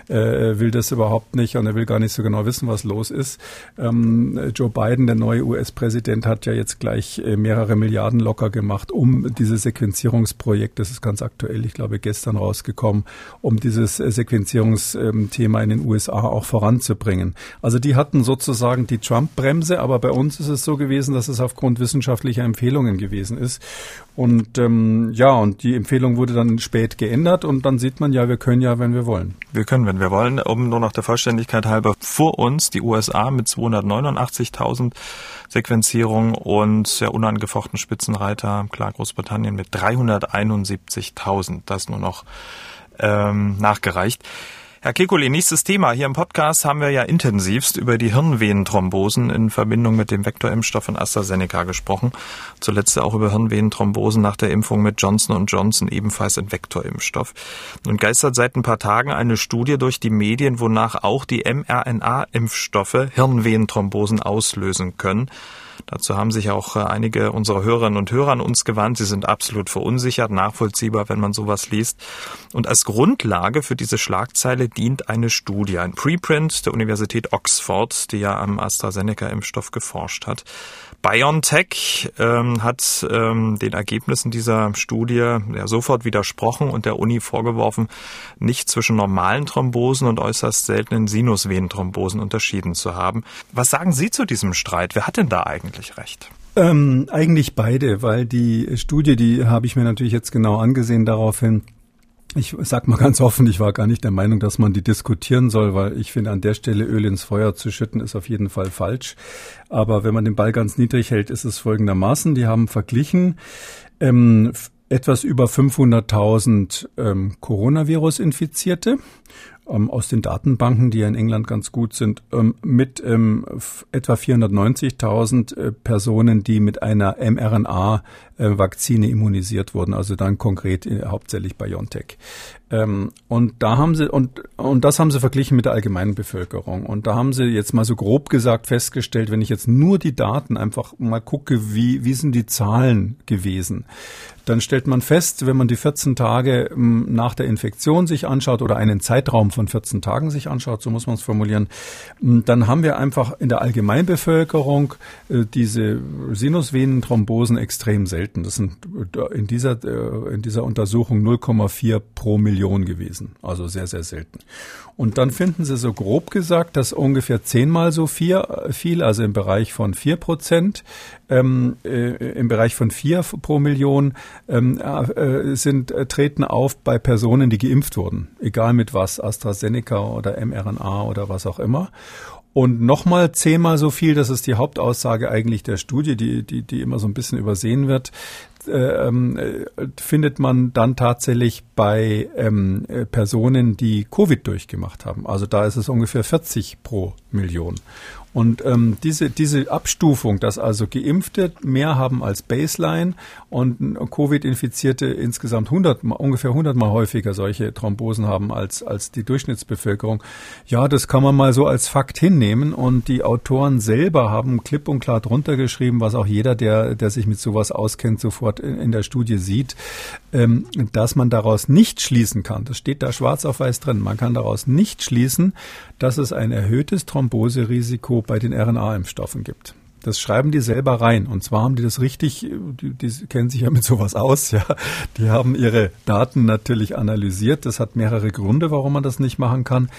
äh, will das überhaupt nicht und er will gar nicht so genau wissen, was los ist. Ähm, Joe Biden, der neue US-Präsident, hat ja jetzt gleich äh, mehrere Milliarden locker gemacht, um dieses Sequenzierungsprojekt, das ist ganz aktuell, ich glaube gestern rausgekommen, um dieses äh, Sequenzierungsthema in den USA auch voranzubringen. Also die hatten sozusagen die Trump-Bremse, aber bei uns ist es so gewesen, gewesen, dass es aufgrund wissenschaftlicher Empfehlungen gewesen ist. Und ähm, ja, und die Empfehlung wurde dann spät geändert und dann sieht man ja, wir können ja, wenn wir wollen. Wir können, wenn wir wollen. Um nur noch der Vollständigkeit halber vor uns die USA mit 289.000 Sequenzierungen und der unangefochten Spitzenreiter, klar Großbritannien mit 371.000. Das nur noch ähm, nachgereicht. Herr Kekulé, nächstes Thema. Hier im Podcast haben wir ja intensivst über die Hirnvenenthrombosen in Verbindung mit dem Vektorimpfstoff von AstraZeneca gesprochen. Zuletzt auch über Hirnvenenthrombosen nach der Impfung mit Johnson Johnson, ebenfalls ein Vektorimpfstoff. Nun geistert seit ein paar Tagen eine Studie durch die Medien, wonach auch die mRNA-Impfstoffe Hirnvenenthrombosen auslösen können. Dazu haben sich auch äh, einige unserer Hörerinnen und Hörer an uns gewandt. Sie sind absolut verunsichert, nachvollziehbar, wenn man sowas liest. Und als Grundlage für diese Schlagzeile dient eine Studie, ein Preprint der Universität Oxford, die ja am AstraZeneca-Impfstoff geforscht hat. BioNTech ähm, hat ähm, den Ergebnissen dieser Studie ja, sofort widersprochen und der Uni vorgeworfen, nicht zwischen normalen Thrombosen und äußerst seltenen Sinusvenenthrombosen unterschieden zu haben. Was sagen Sie zu diesem Streit? Wer hat denn da eigentlich recht? Ähm, eigentlich beide, weil die Studie, die habe ich mir natürlich jetzt genau angesehen daraufhin, ich sag mal ganz offen, ich war gar nicht der Meinung, dass man die diskutieren soll, weil ich finde, an der Stelle Öl ins Feuer zu schütten, ist auf jeden Fall falsch. Aber wenn man den Ball ganz niedrig hält, ist es folgendermaßen. Die haben verglichen ähm, etwas über 500.000 ähm, Coronavirus-Infizierte ähm, aus den Datenbanken, die ja in England ganz gut sind, ähm, mit ähm, etwa 490.000 äh, Personen, die mit einer mRNA-Vakzine immunisiert wurden, also dann konkret äh, hauptsächlich BioNTech. Ähm, und da haben sie und und das haben sie verglichen mit der allgemeinen Bevölkerung. Und da haben sie jetzt mal so grob gesagt festgestellt, wenn ich jetzt nur die Daten einfach mal gucke, wie wie sind die Zahlen gewesen, dann stellt man fest, wenn man die 14 Tage ähm, nach der Infektion sich anschaut oder einen Zeitraum von 14 Tagen sich anschaut, so muss man es formulieren, dann haben wir einfach in der Allgemeinbevölkerung äh, diese Sinusvenenthrombosen extrem selten. Das sind äh, in dieser äh, in dieser Untersuchung 0,4 pro Million Million gewesen. Also sehr, sehr selten. Und dann finden Sie so grob gesagt, dass ungefähr zehnmal so viel, viel also im Bereich von vier Prozent, ähm, äh, im Bereich von vier pro Million ähm, äh, sind äh, treten auf bei Personen, die geimpft wurden, egal mit was, AstraZeneca oder mRNA oder was auch immer. Und nochmal zehnmal so viel, das ist die Hauptaussage eigentlich der Studie, die, die, die immer so ein bisschen übersehen wird, äh, ähm, äh, findet man dann tatsächlich bei ähm, äh, Personen, die Covid durchgemacht haben. Also da ist es ungefähr 40 pro Million. Und ähm, diese, diese Abstufung, dass also Geimpfte mehr haben als Baseline und Covid-Infizierte insgesamt 100, ungefähr 100 mal häufiger solche Thrombosen haben als, als die Durchschnittsbevölkerung, ja, das kann man mal so als Fakt hinnehmen. Und die Autoren selber haben klipp und klar drunter geschrieben, was auch jeder, der, der sich mit sowas auskennt, sofort in, in der Studie sieht, ähm, dass man daraus nicht schließen kann. Das steht da schwarz auf weiß drin. Man kann daraus nicht schließen, dass es ein erhöhtes Thromboserisiko bei den RNA-Impfstoffen gibt. Das schreiben die selber rein. Und zwar haben die das richtig, die, die kennen sich ja mit sowas aus, ja. Die haben ihre Daten natürlich analysiert. Das hat mehrere Gründe, warum man das nicht machen kann.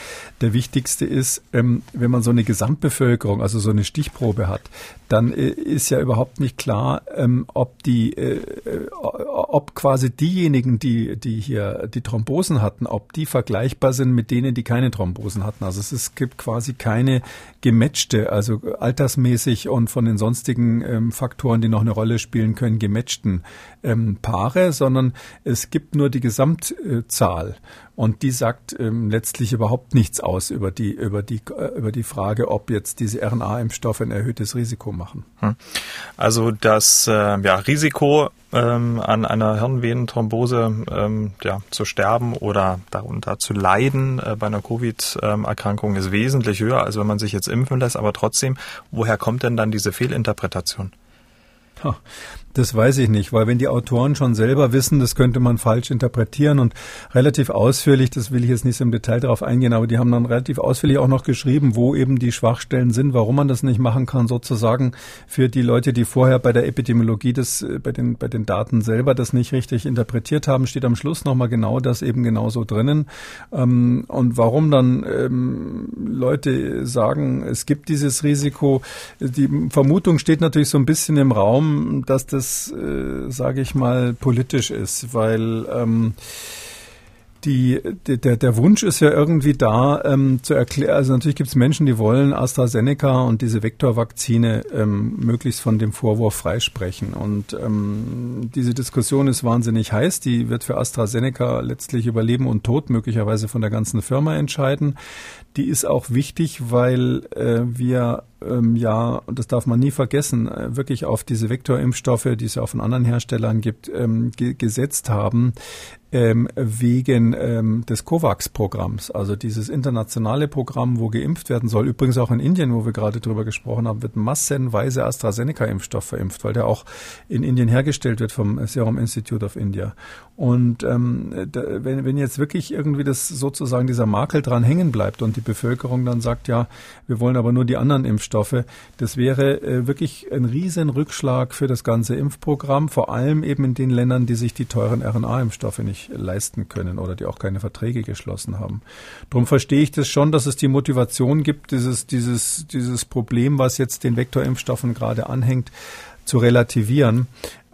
Der wichtigste ist, ähm, wenn man so eine Gesamtbevölkerung, also so eine Stichprobe hat, dann äh, ist ja überhaupt nicht klar, ähm, ob die, äh, äh, ob quasi diejenigen, die, die hier die Thrombosen hatten, ob die vergleichbar sind mit denen, die keine Thrombosen hatten. Also es, ist, gibt quasi keine gematchte, also altersmäßig und von den sonstigen ähm, Faktoren, die noch eine Rolle spielen können, gematchten ähm, Paare, sondern es gibt nur die Gesamtzahl. Und die sagt ähm, letztlich überhaupt nichts aus über die, über die, äh, über die Frage, ob jetzt diese RNA-Impfstoffe ein erhöhtes Risiko machen. Hm. Also das äh, ja, Risiko ähm, an einer Hirnvenenthrombose ähm, ja, zu sterben oder darunter zu leiden äh, bei einer Covid-Erkrankung ist wesentlich höher, als wenn man sich jetzt impfen lässt. Aber trotzdem, woher kommt denn dann diese Fehlinterpretation? Das weiß ich nicht, weil wenn die Autoren schon selber wissen, das könnte man falsch interpretieren und relativ ausführlich, das will ich jetzt nicht so im Detail darauf eingehen, aber die haben dann relativ ausführlich auch noch geschrieben, wo eben die Schwachstellen sind, warum man das nicht machen kann, sozusagen für die Leute, die vorher bei der Epidemiologie das, äh, bei den, bei den Daten selber das nicht richtig interpretiert haben, steht am Schluss nochmal genau das eben genauso drinnen. Ähm, und warum dann ähm, Leute sagen, es gibt dieses Risiko, die Vermutung steht natürlich so ein bisschen im Raum, dass das das, äh, sage ich mal, politisch ist, weil ähm, die, der, der Wunsch ist ja irgendwie da, ähm, zu erklären, also natürlich gibt es Menschen, die wollen AstraZeneca und diese Vektorvakzine ähm, möglichst von dem Vorwurf freisprechen. Und ähm, diese Diskussion ist wahnsinnig heiß. Die wird für AstraZeneca letztlich über Leben und Tod möglicherweise von der ganzen Firma entscheiden. Die ist auch wichtig, weil äh, wir ähm, ja, und das darf man nie vergessen, äh, wirklich auf diese Vektorimpfstoffe, die es ja auch von anderen Herstellern gibt, ähm, ge gesetzt haben, ähm, wegen ähm, des COVAX-Programms, also dieses internationale Programm, wo geimpft werden soll. Übrigens auch in Indien, wo wir gerade drüber gesprochen haben, wird massenweise AstraZeneca-Impfstoff verimpft, weil der auch in Indien hergestellt wird vom Serum Institute of India. Und ähm, da, wenn, wenn jetzt wirklich irgendwie das sozusagen dieser Makel dran hängen bleibt und die Bevölkerung dann sagt, ja, wir wollen aber nur die anderen Impfstoffe, das wäre äh, wirklich ein riesen Rückschlag für das ganze Impfprogramm, vor allem eben in den Ländern, die sich die teuren RNA-Impfstoffe nicht nicht leisten können oder die auch keine Verträge geschlossen haben. Darum verstehe ich das schon, dass es die Motivation gibt, dieses, dieses, dieses Problem, was jetzt den Vektorimpfstoffen gerade anhängt, zu relativieren.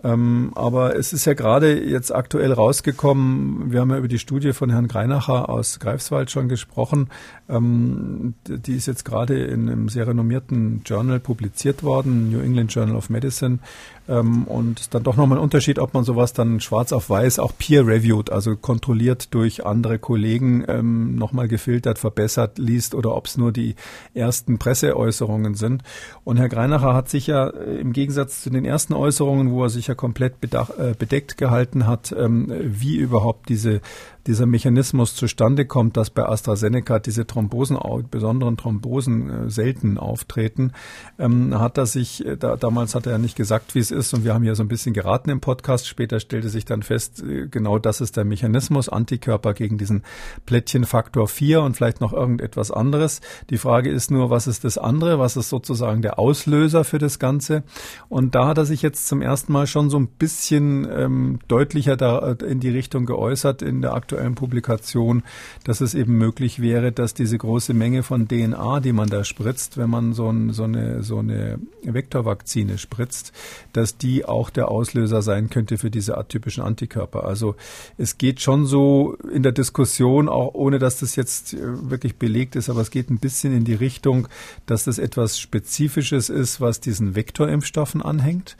Ähm, aber es ist ja gerade jetzt aktuell rausgekommen, wir haben ja über die Studie von Herrn Greinacher aus Greifswald schon gesprochen. Ähm, die ist jetzt gerade in einem sehr renommierten Journal publiziert worden, New England Journal of Medicine. Ähm, und dann doch nochmal ein Unterschied, ob man sowas dann schwarz auf weiß auch peer-reviewed, also kontrolliert durch andere Kollegen ähm, nochmal gefiltert, verbessert liest oder ob es nur die ersten Presseäußerungen sind. Und Herr Greinacher hat sich ja äh, im Gegensatz zu den ersten Äußerungen, wo er sich ja komplett bedach, äh, bedeckt gehalten hat, ähm, wie überhaupt diese dieser Mechanismus zustande kommt, dass bei AstraZeneca diese Thrombosen, besonderen Thrombosen äh, selten auftreten, ähm, hat er sich, äh, da, damals hat er ja nicht gesagt, wie es ist und wir haben ja so ein bisschen geraten im Podcast. Später stellte sich dann fest, äh, genau das ist der Mechanismus, Antikörper gegen diesen Plättchenfaktor 4 und vielleicht noch irgendetwas anderes. Die Frage ist nur, was ist das andere? Was ist sozusagen der Auslöser für das Ganze? Und da hat er sich jetzt zum ersten Mal schon so ein bisschen ähm, deutlicher da in die Richtung geäußert in der aktuellen Publikation, dass es eben möglich wäre, dass diese große Menge von DNA, die man da spritzt, wenn man so, ein, so eine, so eine Vektorvakzine spritzt, dass die auch der Auslöser sein könnte für diese atypischen Antikörper. Also es geht schon so in der Diskussion, auch ohne dass das jetzt äh, wirklich belegt ist, aber es geht ein bisschen in die Richtung, dass das etwas Spezifisches ist, was diesen Vektorimpfstoffen anhängt.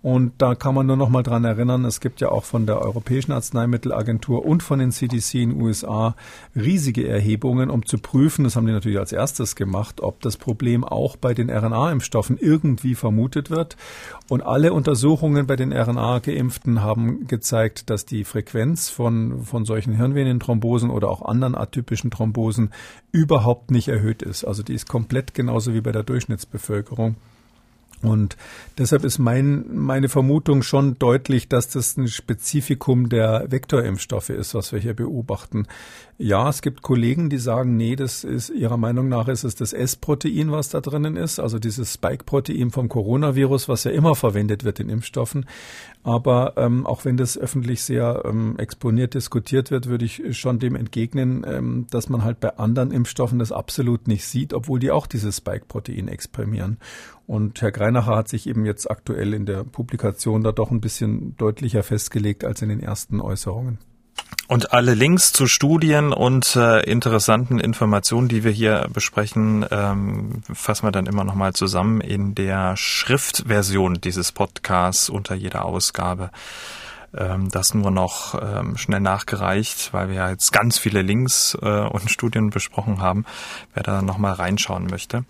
Und da kann man nur noch mal dran erinnern, es gibt ja auch von der Europäischen Arzneimittelagentur und von den CDC in den USA riesige Erhebungen, um zu prüfen, das haben die natürlich als erstes gemacht, ob das Problem auch bei den RNA-Impfstoffen irgendwie vermutet wird. Und alle Untersuchungen bei den RNA-Geimpften haben gezeigt, dass die Frequenz von, von solchen Hirnvenenthrombosen oder auch anderen atypischen Thrombosen überhaupt nicht erhöht ist. Also die ist komplett genauso wie bei der Durchschnittsbevölkerung. Und deshalb ist mein, meine Vermutung schon deutlich, dass das ein Spezifikum der Vektorimpfstoffe ist, was wir hier beobachten. Ja, es gibt Kollegen, die sagen, nee, das ist ihrer Meinung nach ist es das S-Protein, was da drinnen ist, also dieses Spike-Protein vom Coronavirus, was ja immer verwendet wird in Impfstoffen. Aber ähm, auch wenn das öffentlich sehr ähm, exponiert diskutiert wird, würde ich schon dem entgegnen, ähm, dass man halt bei anderen Impfstoffen das absolut nicht sieht, obwohl die auch dieses Spike-Protein exprimieren. Und Herr Greinacher hat sich eben jetzt aktuell in der Publikation da doch ein bisschen deutlicher festgelegt als in den ersten Äußerungen. Und alle Links zu Studien und äh, interessanten Informationen, die wir hier besprechen, ähm, fassen wir dann immer noch mal zusammen in der Schriftversion dieses Podcasts unter jeder Ausgabe. Ähm, das nur noch ähm, schnell nachgereicht, weil wir ja jetzt ganz viele Links äh, und Studien besprochen haben, wer da nochmal reinschauen möchte.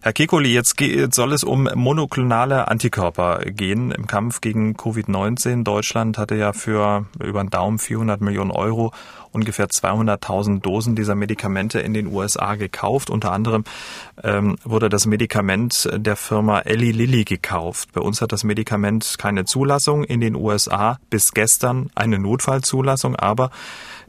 Herr Kekoli, jetzt soll es um monoklonale Antikörper gehen im Kampf gegen Covid-19. Deutschland hatte ja für über den Daumen 400 Millionen Euro ungefähr 200.000 Dosen dieser Medikamente in den USA gekauft. Unter anderem ähm, wurde das Medikament der Firma Eli Lilly gekauft. Bei uns hat das Medikament keine Zulassung, in den USA bis gestern eine Notfallzulassung, aber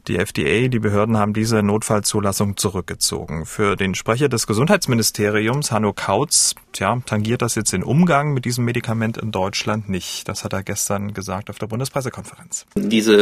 die FDA, die Behörden haben diese Notfallzulassung zurückgezogen. Für den Sprecher des Gesundheitsministeriums, Hanno Kautz, tja, tangiert das jetzt den Umgang mit diesem Medikament in Deutschland nicht. Das hat er gestern gesagt auf der Bundespressekonferenz. Diese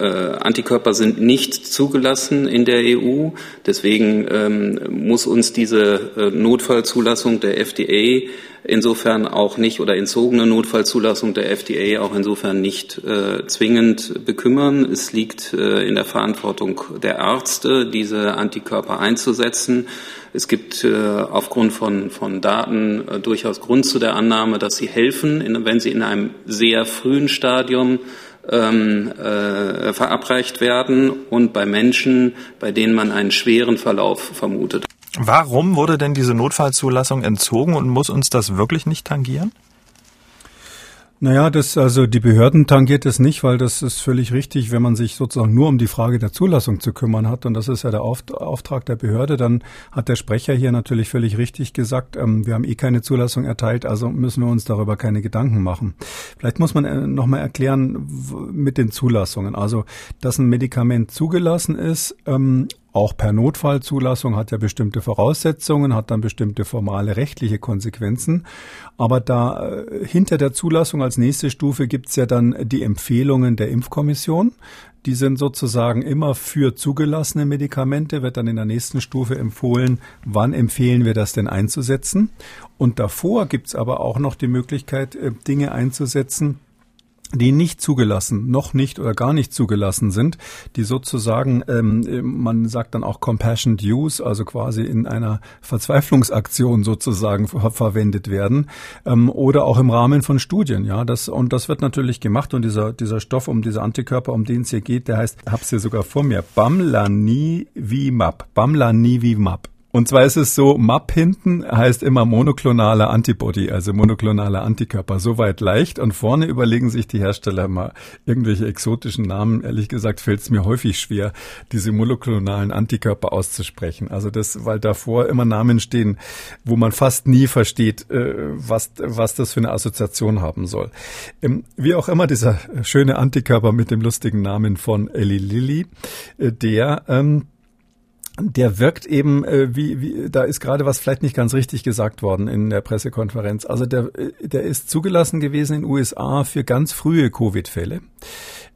äh, Antikörper sind nicht zugelassen in der EU. Deswegen ähm, muss uns diese äh, Notfallzulassung der FDA insofern auch nicht oder entzogene Notfallzulassung der FDA auch insofern nicht äh, zwingend bekümmern. Es liegt äh, in der Verantwortung der Ärzte, diese Antikörper einzusetzen. Es gibt äh, aufgrund von, von Daten äh, durchaus Grund zu der Annahme, dass sie helfen, in, wenn sie in einem sehr frühen Stadium ähm, äh, verabreicht werden und bei Menschen, bei denen man einen schweren Verlauf vermutet. Warum wurde denn diese Notfallzulassung entzogen und muss uns das wirklich nicht tangieren? Naja, das, also die Behörden tangiert es nicht, weil das ist völlig richtig, wenn man sich sozusagen nur um die Frage der Zulassung zu kümmern hat. Und das ist ja der Auftrag der Behörde. Dann hat der Sprecher hier natürlich völlig richtig gesagt, ähm, wir haben eh keine Zulassung erteilt, also müssen wir uns darüber keine Gedanken machen. Vielleicht muss man äh, nochmal erklären mit den Zulassungen. Also, dass ein Medikament zugelassen ist, ähm, auch per Notfallzulassung hat ja bestimmte Voraussetzungen, hat dann bestimmte formale rechtliche Konsequenzen. Aber da äh, hinter der Zulassung als nächste Stufe gibt's ja dann die Empfehlungen der Impfkommission. Die sind sozusagen immer für zugelassene Medikamente, wird dann in der nächsten Stufe empfohlen, wann empfehlen wir das denn einzusetzen. Und davor gibt's aber auch noch die Möglichkeit, äh, Dinge einzusetzen, die nicht zugelassen, noch nicht oder gar nicht zugelassen sind, die sozusagen, ähm, man sagt dann auch Compassionate Use, also quasi in einer Verzweiflungsaktion sozusagen ver verwendet werden ähm, oder auch im Rahmen von Studien. Ja, das und das wird natürlich gemacht und dieser dieser Stoff um diese Antikörper, um den es hier geht, der heißt, hab's hier sogar vor mir, Bamlanivimab, Bamlanivimab. Und zwar ist es so, MAP hinten heißt immer monoklonaler Antibody, also monoklonaler Antikörper. Soweit leicht. Und vorne überlegen sich die Hersteller mal irgendwelche exotischen Namen. Ehrlich gesagt fällt es mir häufig schwer, diese monoklonalen Antikörper auszusprechen. Also das, weil davor immer Namen stehen, wo man fast nie versteht, äh, was, was das für eine Assoziation haben soll. Ähm, wie auch immer dieser schöne Antikörper mit dem lustigen Namen von Eli Lilly, äh, der ähm, der wirkt eben, äh, wie, wie, da ist gerade was vielleicht nicht ganz richtig gesagt worden in der Pressekonferenz. Also der, äh, der ist zugelassen gewesen in USA für ganz frühe Covid-Fälle,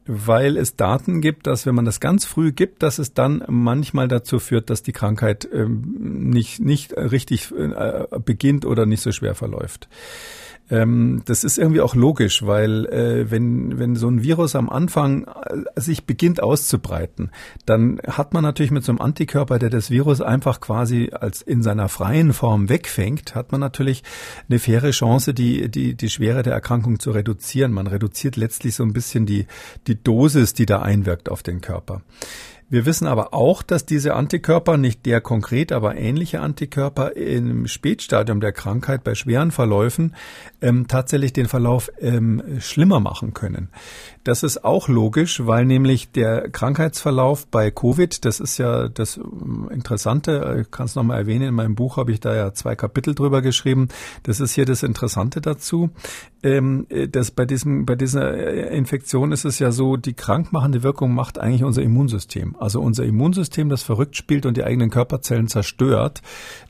weil es Daten gibt, dass wenn man das ganz früh gibt, dass es dann manchmal dazu führt, dass die Krankheit ähm, nicht, nicht richtig äh, beginnt oder nicht so schwer verläuft. Ähm, das ist irgendwie auch logisch, weil äh, wenn, wenn so ein Virus am Anfang äh, sich beginnt auszubreiten, dann hat man natürlich mit so einem Antikörper, der das Virus einfach quasi als in seiner freien Form wegfängt, hat man natürlich eine faire Chance, die, die, die Schwere der Erkrankung zu reduzieren. Man reduziert letztlich so ein bisschen die, die Dosis, die da einwirkt auf den Körper. Wir wissen aber auch, dass diese Antikörper, nicht der konkret, aber ähnliche Antikörper im Spätstadium der Krankheit bei schweren Verläufen ähm, tatsächlich den Verlauf ähm, schlimmer machen können. Das ist auch logisch, weil nämlich der Krankheitsverlauf bei Covid, das ist ja das ähm, Interessante, ich kann es nochmal erwähnen, in meinem Buch habe ich da ja zwei Kapitel drüber geschrieben. Das ist hier das Interessante dazu. Ähm, dass bei diesem, bei dieser äh, Infektion ist es ja so, die krankmachende Wirkung macht eigentlich unser Immunsystem. Also unser Immunsystem, das verrückt spielt und die eigenen Körperzellen zerstört.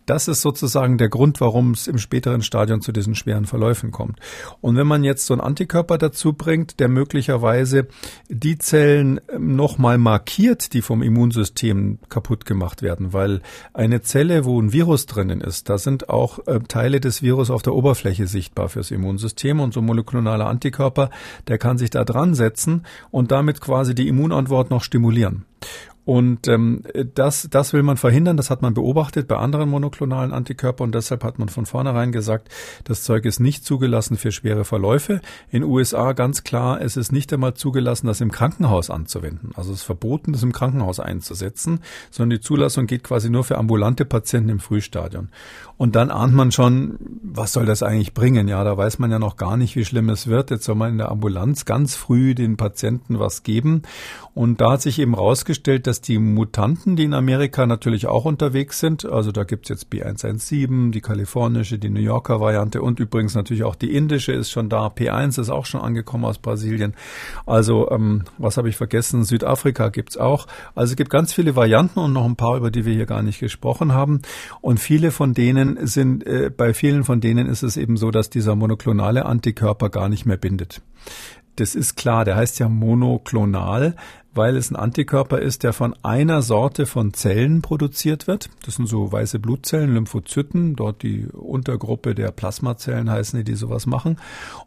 Das ist sozusagen der Grund, warum es im späteren Stadion zu diesen schweren Verläufen kommt. Und wenn man jetzt so einen Antikörper dazu bringt, der möglicherweise die Zellen ähm, nochmal markiert, die vom Immunsystem kaputt gemacht werden, weil eine Zelle, wo ein Virus drinnen ist, da sind auch äh, Teile des Virus auf der Oberfläche sichtbar fürs Immunsystem und so molekularer Antikörper, der kann sich da dran setzen und damit quasi die Immunantwort noch stimulieren. Und ähm, das, das will man verhindern. Das hat man beobachtet bei anderen monoklonalen Antikörpern und deshalb hat man von vornherein gesagt, das Zeug ist nicht zugelassen für schwere Verläufe. In USA ganz klar, es ist nicht einmal zugelassen, das im Krankenhaus anzuwenden. Also es ist verboten, das im Krankenhaus einzusetzen, sondern die Zulassung geht quasi nur für ambulante Patienten im Frühstadion. Und dann ahnt man schon, was soll das eigentlich bringen? Ja, da weiß man ja noch gar nicht, wie schlimm es wird. Jetzt soll man in der Ambulanz ganz früh den Patienten was geben. Und da hat sich eben rausgestellt, dass die Mutanten, die in Amerika natürlich auch unterwegs sind, also da gibt's jetzt B117, die kalifornische, die New Yorker Variante und übrigens natürlich auch die indische ist schon da. P1 ist auch schon angekommen aus Brasilien. Also, ähm, was habe ich vergessen? Südafrika gibt's auch. Also es gibt ganz viele Varianten und noch ein paar, über die wir hier gar nicht gesprochen haben. Und viele von denen sind, äh, bei vielen von denen ist es eben so, dass dieser monoklonale Antikörper gar nicht mehr bindet. Das ist klar, der heißt ja monoklonal, weil es ein Antikörper ist, der von einer Sorte von Zellen produziert wird. Das sind so weiße Blutzellen, Lymphozyten, dort die Untergruppe der Plasmazellen heißen die, die sowas machen.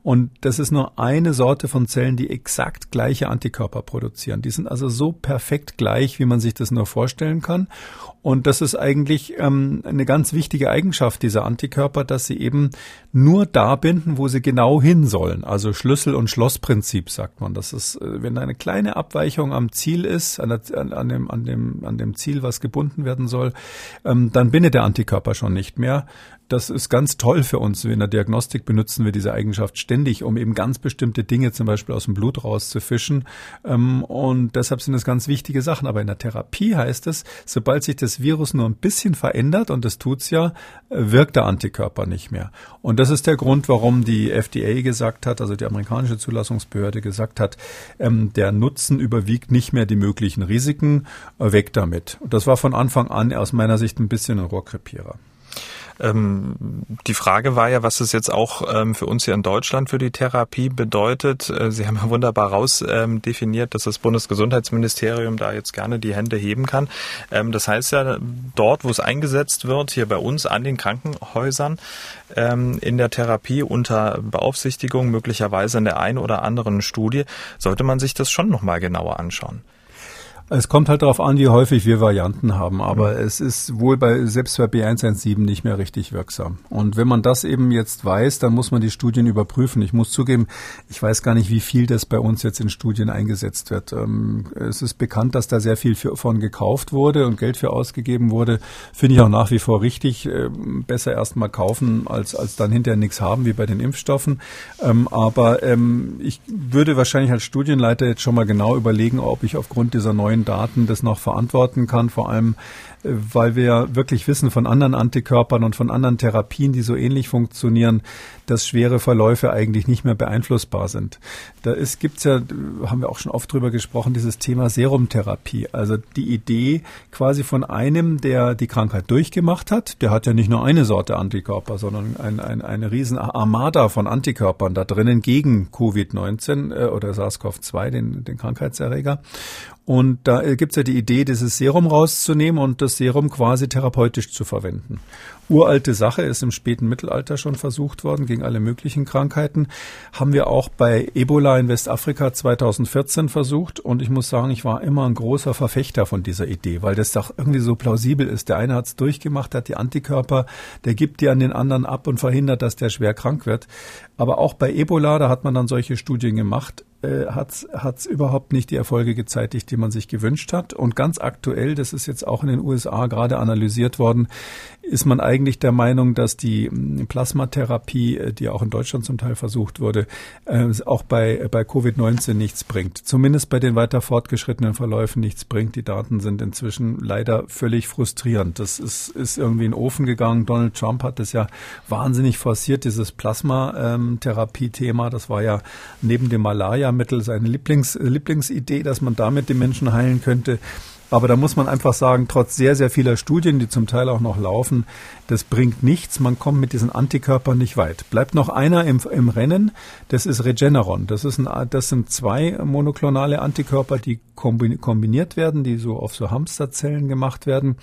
Und das ist nur eine Sorte von Zellen, die exakt gleiche Antikörper produzieren. Die sind also so perfekt gleich, wie man sich das nur vorstellen kann. Und das ist eigentlich ähm, eine ganz wichtige Eigenschaft dieser Antikörper, dass sie eben nur da binden, wo sie genau hin sollen. Also Schlüssel- und Schlossprinzip sagt man. Das ist, äh, wenn eine kleine Abweichung am Ziel ist, an, der, an, dem, an, dem, an dem Ziel, was gebunden werden soll, ähm, dann bindet der Antikörper schon nicht mehr. Das ist ganz toll für uns. In der Diagnostik benutzen wir diese Eigenschaft ständig, um eben ganz bestimmte Dinge zum Beispiel aus dem Blut rauszufischen. Ähm, und deshalb sind das ganz wichtige Sachen. Aber in der Therapie heißt es, sobald sich das Virus nur ein bisschen verändert, und das tut's ja, wirkt der Antikörper nicht mehr. Und das ist der Grund, warum die FDA gesagt hat, also die amerikanische Zulassungsbehörde gesagt hat, ähm, der Nutzen überwiegt nicht mehr die möglichen Risiken, weg damit. Und das war von Anfang an aus meiner Sicht ein bisschen ein Rohrkrepierer. Ähm, die Frage war ja, was es jetzt auch ähm, für uns hier in Deutschland für die Therapie bedeutet. Äh, Sie haben ja wunderbar raus ähm, definiert, dass das Bundesgesundheitsministerium da jetzt gerne die Hände heben kann. Das heißt ja, dort, wo es eingesetzt wird, hier bei uns an den Krankenhäusern, in der Therapie unter Beaufsichtigung, möglicherweise in der einen oder anderen Studie, sollte man sich das schon nochmal genauer anschauen. Es kommt halt darauf an, wie häufig wir Varianten haben, aber mhm. es ist wohl bei selbst bei B117 nicht mehr richtig wirksam. Und wenn man das eben jetzt weiß, dann muss man die Studien überprüfen. Ich muss zugeben, ich weiß gar nicht, wie viel das bei uns jetzt in Studien eingesetzt wird. Ähm, es ist bekannt, dass da sehr viel von gekauft wurde und Geld für ausgegeben wurde. Finde ich auch nach wie vor richtig. Ähm, besser erst mal kaufen, als, als dann hinterher nichts haben, wie bei den Impfstoffen. Ähm, aber ich würde wahrscheinlich als Studienleiter jetzt schon mal genau überlegen, ob ich aufgrund dieser neuen neuen Daten das noch verantworten kann. Vor allem, weil wir wirklich wissen von anderen Antikörpern und von anderen Therapien, die so ähnlich funktionieren, dass schwere Verläufe eigentlich nicht mehr beeinflussbar sind. Da ist, gibt's ja, haben wir auch schon oft drüber gesprochen, dieses Thema Serumtherapie. Also die Idee quasi von einem, der die Krankheit durchgemacht hat, der hat ja nicht nur eine Sorte Antikörper, sondern ein, ein, eine riesen Armada von Antikörpern da drinnen gegen Covid-19 äh, oder SARS-CoV-2, den, den Krankheitserreger. Und da gibt's ja die Idee, dieses Serum rauszunehmen und das Serum quasi therapeutisch zu verwenden. Uralte Sache ist im späten Mittelalter schon versucht worden gegen alle möglichen Krankheiten. Haben wir auch bei Ebola in Westafrika 2014 versucht. Und ich muss sagen, ich war immer ein großer Verfechter von dieser Idee, weil das doch irgendwie so plausibel ist. Der eine hat's durchgemacht, hat die Antikörper, der gibt die an den anderen ab und verhindert, dass der schwer krank wird. Aber auch bei Ebola, da hat man dann solche Studien gemacht äh, hat es überhaupt nicht die Erfolge gezeitigt, die man sich gewünscht hat. Und ganz aktuell, das ist jetzt auch in den USA gerade analysiert worden, ist man eigentlich der Meinung, dass die hm, Plasmatherapie, äh, die auch in Deutschland zum Teil versucht wurde, äh, auch bei, bei Covid-19 nichts bringt. Zumindest bei den weiter fortgeschrittenen Verläufen nichts bringt. Die Daten sind inzwischen leider völlig frustrierend. Das ist, ist irgendwie in den Ofen gegangen. Donald Trump hat das ja wahnsinnig forciert, dieses Plasmatherapie-Thema. Das war ja neben dem Malaria-Mittel seine Lieblings, Lieblingsidee, dass man damit die Menschen heilen könnte. Aber da muss man einfach sagen, trotz sehr, sehr vieler Studien, die zum Teil auch noch laufen, das bringt nichts. Man kommt mit diesen Antikörpern nicht weit. Bleibt noch einer im, im Rennen. Das ist Regeneron. Das, ist ein, das sind zwei monoklonale Antikörper, die kombiniert werden, die so auf so Hamsterzellen gemacht werden.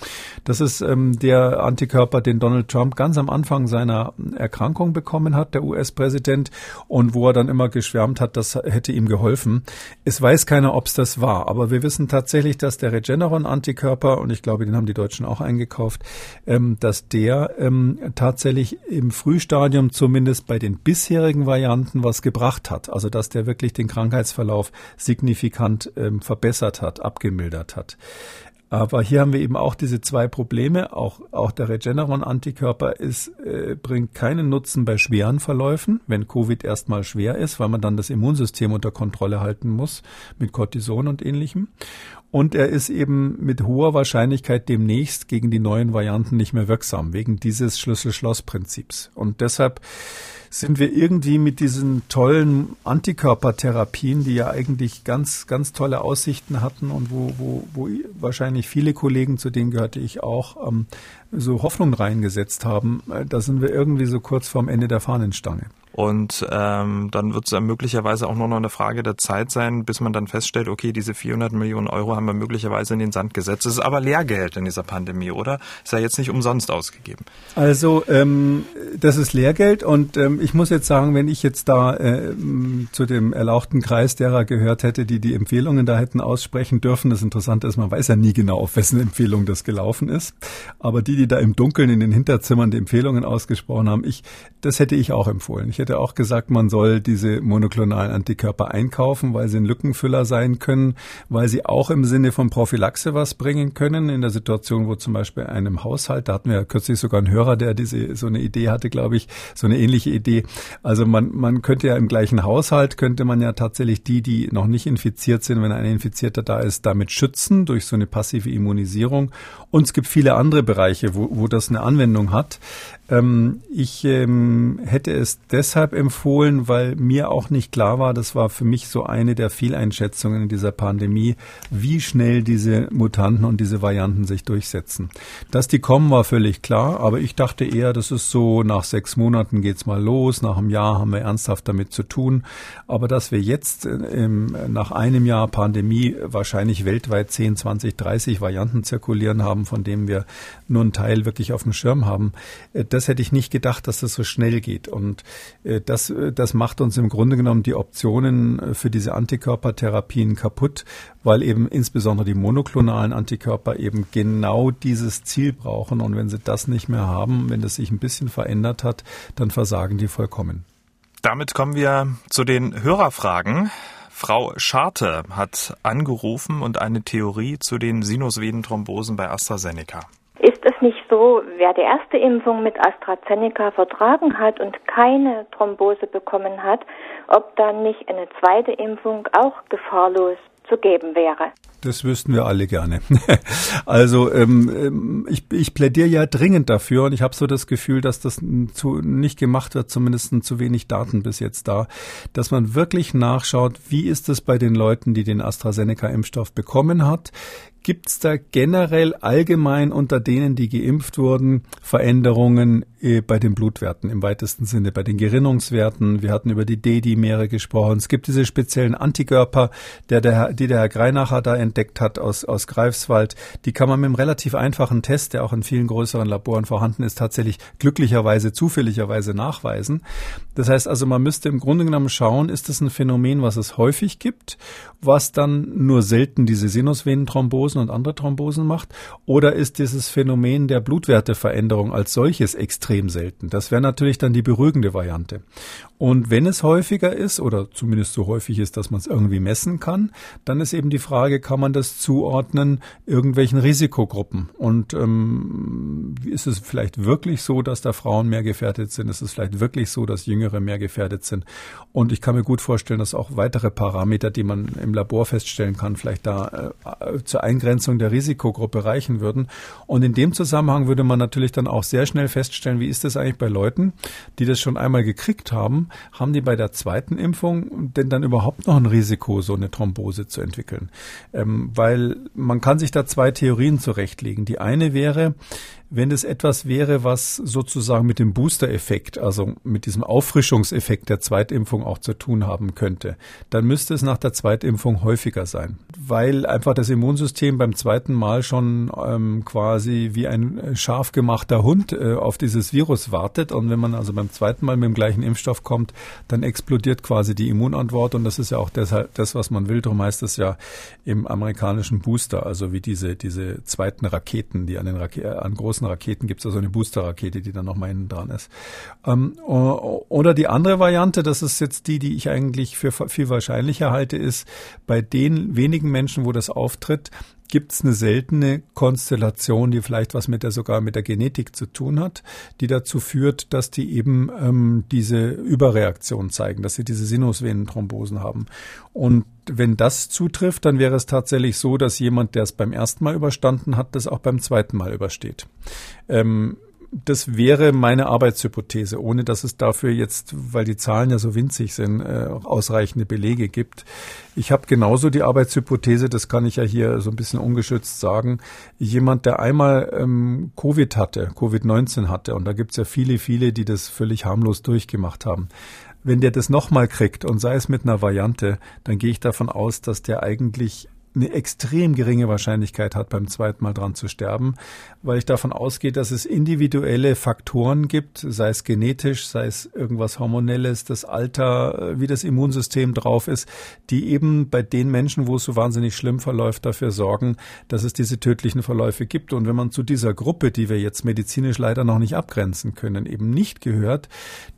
Das ist ähm, der Antikörper, den Donald Trump ganz am Anfang seiner Erkrankung bekommen hat, der US-Präsident, und wo er dann immer geschwärmt hat, das hätte ihm geholfen. Es weiß keiner, ob es das war, aber wir wissen tatsächlich, dass der Regeneron-Antikörper, und ich glaube, den haben die Deutschen auch eingekauft, ähm, dass der der ähm, tatsächlich im Frühstadium zumindest bei den bisherigen Varianten was gebracht hat. Also dass der wirklich den Krankheitsverlauf signifikant ähm, verbessert hat, abgemildert hat. Aber hier haben wir eben auch diese zwei Probleme. Auch, auch der Regeneron-Antikörper äh, bringt keinen Nutzen bei schweren Verläufen, wenn Covid erstmal schwer ist, weil man dann das Immunsystem unter Kontrolle halten muss mit Cortison und ähnlichem. Und er ist eben mit hoher Wahrscheinlichkeit demnächst gegen die neuen Varianten nicht mehr wirksam, wegen dieses Schlüssel-Schloss-Prinzips. Und deshalb sind wir irgendwie mit diesen tollen Antikörpertherapien, die ja eigentlich ganz, ganz tolle Aussichten hatten und wo, wo, wo wahrscheinlich viele Kollegen, zu denen gehörte ich auch, ähm, so Hoffnung reingesetzt haben, äh, da sind wir irgendwie so kurz vorm Ende der Fahnenstange. Und ähm, dann wird es möglicherweise auch nur noch eine Frage der Zeit sein, bis man dann feststellt, okay, diese 400 Millionen Euro haben wir möglicherweise in den Sand gesetzt. Das ist aber Lehrgeld in dieser Pandemie, oder? Ist ja jetzt nicht umsonst ausgegeben. Also ähm, das ist Lehrgeld und ähm, ich muss jetzt sagen, wenn ich jetzt da äh, zu dem erlauchten Kreis derer gehört hätte, die die Empfehlungen da hätten aussprechen dürfen, das Interessante ist, man weiß ja nie genau, auf wessen Empfehlung das gelaufen ist. Aber die, die da im Dunkeln in den Hinterzimmern die Empfehlungen ausgesprochen haben, ich, das hätte ich auch empfohlen. Ich hätte auch gesagt, man soll diese monoklonalen Antikörper einkaufen, weil sie ein Lückenfüller sein können, weil sie auch im Sinne von Prophylaxe was bringen können. In der Situation, wo zum Beispiel einem Haushalt, da hatten wir ja kürzlich sogar einen Hörer, der diese so eine Idee hatte, glaube ich, so eine ähnliche Idee. Also man, man könnte ja im gleichen Haushalt, könnte man ja tatsächlich die, die noch nicht infiziert sind, wenn ein Infizierter da ist, damit schützen durch so eine passive Immunisierung. Und es gibt viele andere Bereiche, wo, wo das eine Anwendung hat. Ähm, ich ähm, hätte es deshalb empfohlen, weil mir auch nicht klar war, das war für mich so eine der Fehleinschätzungen in dieser Pandemie, wie schnell diese Mutanten und diese Varianten sich durchsetzen. Dass die kommen, war völlig klar, aber ich dachte eher, das ist so, nach sechs Monaten geht's mal los, nach einem Jahr haben wir ernsthaft damit zu tun. Aber dass wir jetzt äh, nach einem Jahr Pandemie wahrscheinlich weltweit 10, 20, 30 Varianten zirkulieren haben, von denen wir nur einen Teil wirklich auf dem Schirm haben, äh, das hätte ich nicht gedacht, dass das so schnell geht. Und das, äh, das macht uns im Grunde genommen die Optionen äh, für diese Antikörpertherapien kaputt, weil eben insbesondere die monoklonalen Antikörper eben genau dieses Ziel brauchen. Und wenn sie das nicht mehr haben, wenn das sich ein bisschen verändert hat, dann versagen die vollkommen. Damit kommen wir zu den Hörerfragen. Frau Scharte hat angerufen und eine Theorie zu den Sinusvenenthrombosen bei AstraZeneca. Ist es nicht so, wer die erste Impfung mit AstraZeneca vertragen hat und keine Thrombose bekommen hat, ob dann nicht eine zweite Impfung auch gefahrlos zu geben wäre? Das wüssten wir alle gerne. also ähm, ähm, ich, ich plädiere ja dringend dafür und ich habe so das Gefühl, dass das zu, nicht gemacht wird, zumindest zu wenig Daten bis jetzt da, dass man wirklich nachschaut, wie ist es bei den Leuten, die den AstraZeneca-Impfstoff bekommen hat, Gibt es da generell allgemein unter denen, die geimpft wurden, Veränderungen bei den Blutwerten im weitesten Sinne, bei den Gerinnungswerten? Wir hatten über die D-Dimere gesprochen. Es gibt diese speziellen Antikörper, der der, die der Herr Greinacher da entdeckt hat aus, aus Greifswald. Die kann man mit einem relativ einfachen Test, der auch in vielen größeren Laboren vorhanden ist, tatsächlich glücklicherweise, zufälligerweise nachweisen. Das heißt also, man müsste im Grunde genommen schauen, ist das ein Phänomen, was es häufig gibt, was dann nur selten diese Sinusvenenthrombose Thrombosen und andere Thrombosen macht? Oder ist dieses Phänomen der Blutwerteveränderung als solches extrem selten? Das wäre natürlich dann die beruhigende Variante. Und wenn es häufiger ist oder zumindest so häufig ist, dass man es irgendwie messen kann, dann ist eben die Frage, kann man das zuordnen irgendwelchen Risikogruppen? Und ähm, ist es vielleicht wirklich so, dass da Frauen mehr gefährdet sind? Ist es vielleicht wirklich so, dass Jüngere mehr gefährdet sind? Und ich kann mir gut vorstellen, dass auch weitere Parameter, die man im Labor feststellen kann, vielleicht da äh, zur Eingrenzung der Risikogruppe reichen würden. Und in dem Zusammenhang würde man natürlich dann auch sehr schnell feststellen, wie ist das eigentlich bei Leuten, die das schon einmal gekriegt haben, haben die bei der zweiten Impfung denn dann überhaupt noch ein Risiko, so eine Thrombose zu entwickeln? Ähm, weil man kann sich da zwei Theorien zurechtlegen. Die eine wäre, wenn es etwas wäre, was sozusagen mit dem Booster-Effekt, also mit diesem Auffrischungseffekt der Zweitimpfung auch zu tun haben könnte, dann müsste es nach der Zweitimpfung häufiger sein, weil einfach das Immunsystem beim zweiten Mal schon ähm, quasi wie ein äh, scharf gemachter Hund äh, auf dieses Virus wartet. Und wenn man also beim zweiten Mal mit dem gleichen Impfstoff kommt, dann explodiert quasi die Immunantwort. Und das ist ja auch deshalb das, was man will. Darum heißt es ja im amerikanischen Booster, also wie diese, diese zweiten Raketen, die an den Rake an großen großen Raketen gibt es also eine Booster-Rakete, die dann nochmal hinten dran ist. Ähm, oder die andere Variante, das ist jetzt die, die ich eigentlich für viel wahrscheinlicher halte, ist bei den wenigen Menschen, wo das auftritt, gibt es eine seltene Konstellation, die vielleicht was mit der sogar mit der Genetik zu tun hat, die dazu führt, dass die eben ähm, diese Überreaktion zeigen, dass sie diese Sinusvenenthrombosen haben. Und wenn das zutrifft, dann wäre es tatsächlich so, dass jemand, der es beim ersten Mal überstanden hat, das auch beim zweiten Mal übersteht. Ähm, das wäre meine Arbeitshypothese, ohne dass es dafür jetzt, weil die Zahlen ja so winzig sind, äh, ausreichende Belege gibt. Ich habe genauso die Arbeitshypothese, das kann ich ja hier so ein bisschen ungeschützt sagen, jemand, der einmal ähm, Covid hatte, Covid-19 hatte, und da gibt's ja viele, viele, die das völlig harmlos durchgemacht haben. Wenn der das nochmal kriegt und sei es mit einer Variante, dann gehe ich davon aus, dass der eigentlich eine extrem geringe Wahrscheinlichkeit hat, beim zweiten Mal dran zu sterben, weil ich davon ausgehe, dass es individuelle Faktoren gibt, sei es genetisch, sei es irgendwas Hormonelles, das Alter, wie das Immunsystem drauf ist, die eben bei den Menschen, wo es so wahnsinnig schlimm verläuft, dafür sorgen, dass es diese tödlichen Verläufe gibt. Und wenn man zu dieser Gruppe, die wir jetzt medizinisch leider noch nicht abgrenzen können, eben nicht gehört,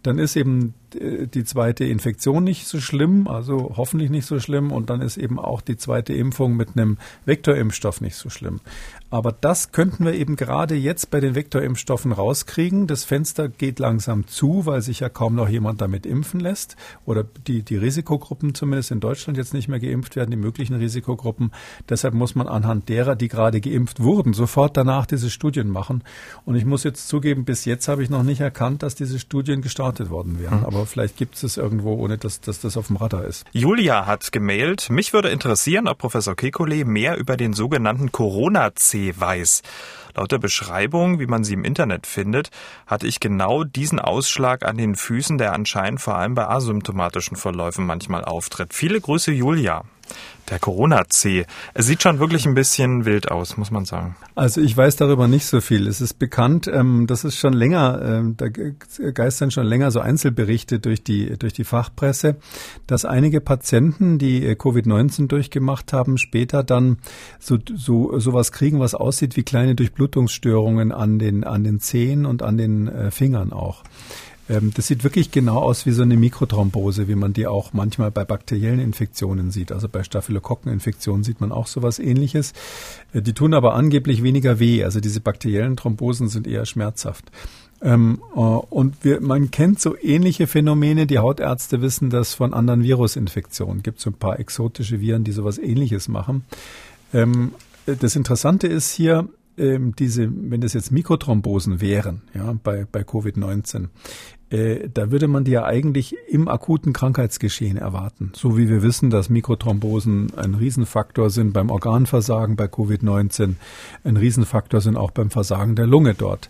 dann ist eben die zweite Infektion nicht so schlimm, also hoffentlich nicht so schlimm. Und dann ist eben auch die zweite Impfung mit einem Vektorimpfstoff nicht so schlimm. Aber das könnten wir eben gerade jetzt bei den Vektorimpfstoffen rauskriegen. Das Fenster geht langsam zu, weil sich ja kaum noch jemand damit impfen lässt. Oder die, die Risikogruppen zumindest in Deutschland jetzt nicht mehr geimpft werden, die möglichen Risikogruppen. Deshalb muss man anhand derer, die gerade geimpft wurden, sofort danach diese Studien machen. Und ich muss jetzt zugeben, bis jetzt habe ich noch nicht erkannt, dass diese Studien gestartet worden wären. Mhm. Aber vielleicht gibt es es irgendwo, ohne dass, dass das auf dem Radar ist. Julia hat gemailt. Mich würde interessieren, ob Professor Kekulé mehr über den sogenannten Corona-C weiß. Laut der Beschreibung, wie man sie im Internet findet, hatte ich genau diesen Ausschlag an den Füßen, der anscheinend vor allem bei asymptomatischen Verläufen manchmal auftritt. Viele Grüße, Julia. Der Corona-C. Es sieht schon wirklich ein bisschen wild aus, muss man sagen. Also ich weiß darüber nicht so viel. Es ist bekannt, ähm, das ist schon länger, ähm, da geistern schon länger so Einzelberichte durch die, durch die Fachpresse, dass einige Patienten, die äh, Covid-19 durchgemacht haben, später dann so, so sowas kriegen, was aussieht wie kleine Durchblutungsstörungen an den, an den Zehen und an den äh, Fingern auch. Ähm, das sieht wirklich genau aus wie so eine Mikrothrombose, wie man die auch manchmal bei bakteriellen Infektionen sieht. Also bei Staphylokokkeninfektionen sieht man auch sowas ähnliches. Äh, die tun aber angeblich weniger weh. Also diese bakteriellen Thrombosen sind eher schmerzhaft. Ähm, äh, und wir, man kennt so ähnliche Phänomene. Die Hautärzte wissen das von anderen Virusinfektionen. Gibt so ein paar exotische Viren, die sowas Ähnliches machen. Ähm, das Interessante ist hier, ähm, diese, wenn das jetzt Mikrothrombosen wären, ja, bei, bei Covid-19, äh, da würde man die ja eigentlich im akuten Krankheitsgeschehen erwarten. So wie wir wissen, dass Mikrothrombosen ein Riesenfaktor sind beim Organversagen bei Covid-19, ein Riesenfaktor sind auch beim Versagen der Lunge dort.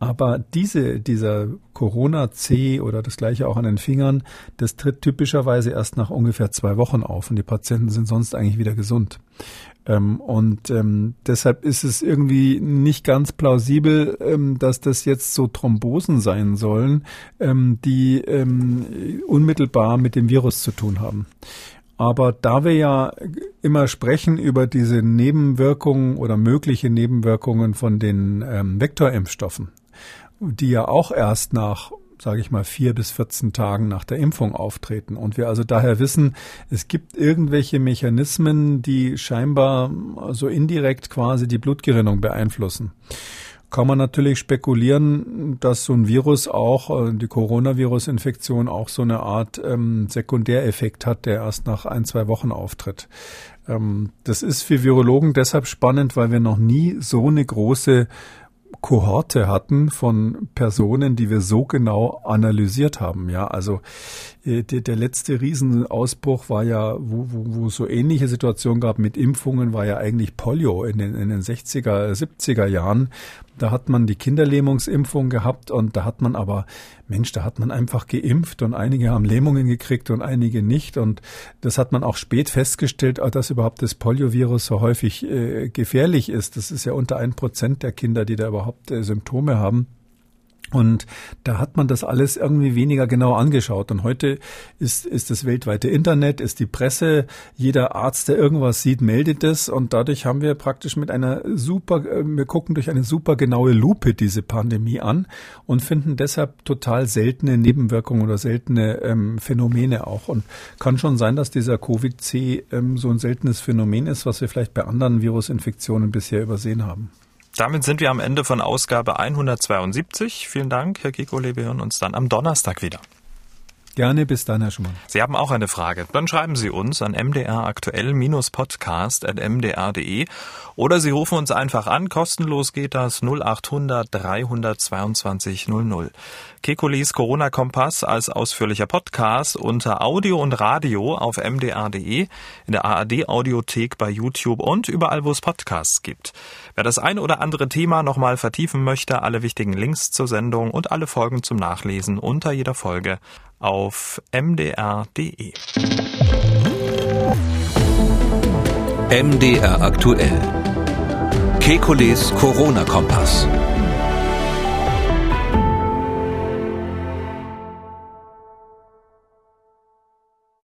Aber diese, dieser Corona-C oder das gleiche auch an den Fingern, das tritt typischerweise erst nach ungefähr zwei Wochen auf und die Patienten sind sonst eigentlich wieder gesund. Ähm, und ähm, deshalb ist es irgendwie nicht ganz plausibel, ähm, dass das jetzt so Thrombosen sein sollen, ähm, die ähm, unmittelbar mit dem Virus zu tun haben. Aber da wir ja immer sprechen über diese Nebenwirkungen oder mögliche Nebenwirkungen von den ähm, Vektorimpfstoffen, die ja auch erst nach sage ich mal, vier bis 14 Tagen nach der Impfung auftreten. Und wir also daher wissen, es gibt irgendwelche Mechanismen, die scheinbar so indirekt quasi die Blutgerinnung beeinflussen kann man natürlich spekulieren, dass so ein Virus auch, äh, die Coronavirus-Infektion auch so eine Art ähm, Sekundäreffekt hat, der erst nach ein, zwei Wochen auftritt. Ähm, das ist für Virologen deshalb spannend, weil wir noch nie so eine große Kohorte hatten von Personen, die wir so genau analysiert haben. Ja, also der, der letzte Riesenausbruch war ja, wo, wo, wo so ähnliche Situationen gab mit Impfungen, war ja eigentlich Polio in den, in den 60er, 70er Jahren. Da hat man die Kinderlähmungsimpfung gehabt und da hat man aber, Mensch, da hat man einfach geimpft und einige haben Lähmungen gekriegt und einige nicht. Und das hat man auch spät festgestellt, dass überhaupt das Poliovirus so häufig äh, gefährlich ist. Das ist ja unter ein Prozent der Kinder, die da überhaupt äh, Symptome haben. Und da hat man das alles irgendwie weniger genau angeschaut. Und heute ist, ist das weltweite Internet, ist die Presse, jeder Arzt, der irgendwas sieht, meldet es. Und dadurch haben wir praktisch mit einer super, äh, wir gucken durch eine super genaue Lupe diese Pandemie an und finden deshalb total seltene Nebenwirkungen oder seltene ähm, Phänomene auch. Und kann schon sein, dass dieser Covid-C ähm, so ein seltenes Phänomen ist, was wir vielleicht bei anderen Virusinfektionen bisher übersehen haben. Damit sind wir am Ende von Ausgabe 172. Vielen Dank, Herr Kikole. Wir hören uns dann am Donnerstag wieder. Gerne, bis dann, Herr Schumann. Sie haben auch eine Frage. Dann schreiben Sie uns an mdraktuell-podcast.mdr.de oder Sie rufen uns einfach an. Kostenlos geht das 0800 322 00. Kekulis Corona-Kompass als ausführlicher Podcast unter Audio und Radio auf mdr.de, in der ARD-Audiothek bei YouTube und überall, wo es Podcasts gibt. Wer das ein oder andere Thema nochmal vertiefen möchte, alle wichtigen Links zur Sendung und alle Folgen zum Nachlesen unter jeder Folge auf mdr.de. MDR aktuell. Kekules Corona-Kompass.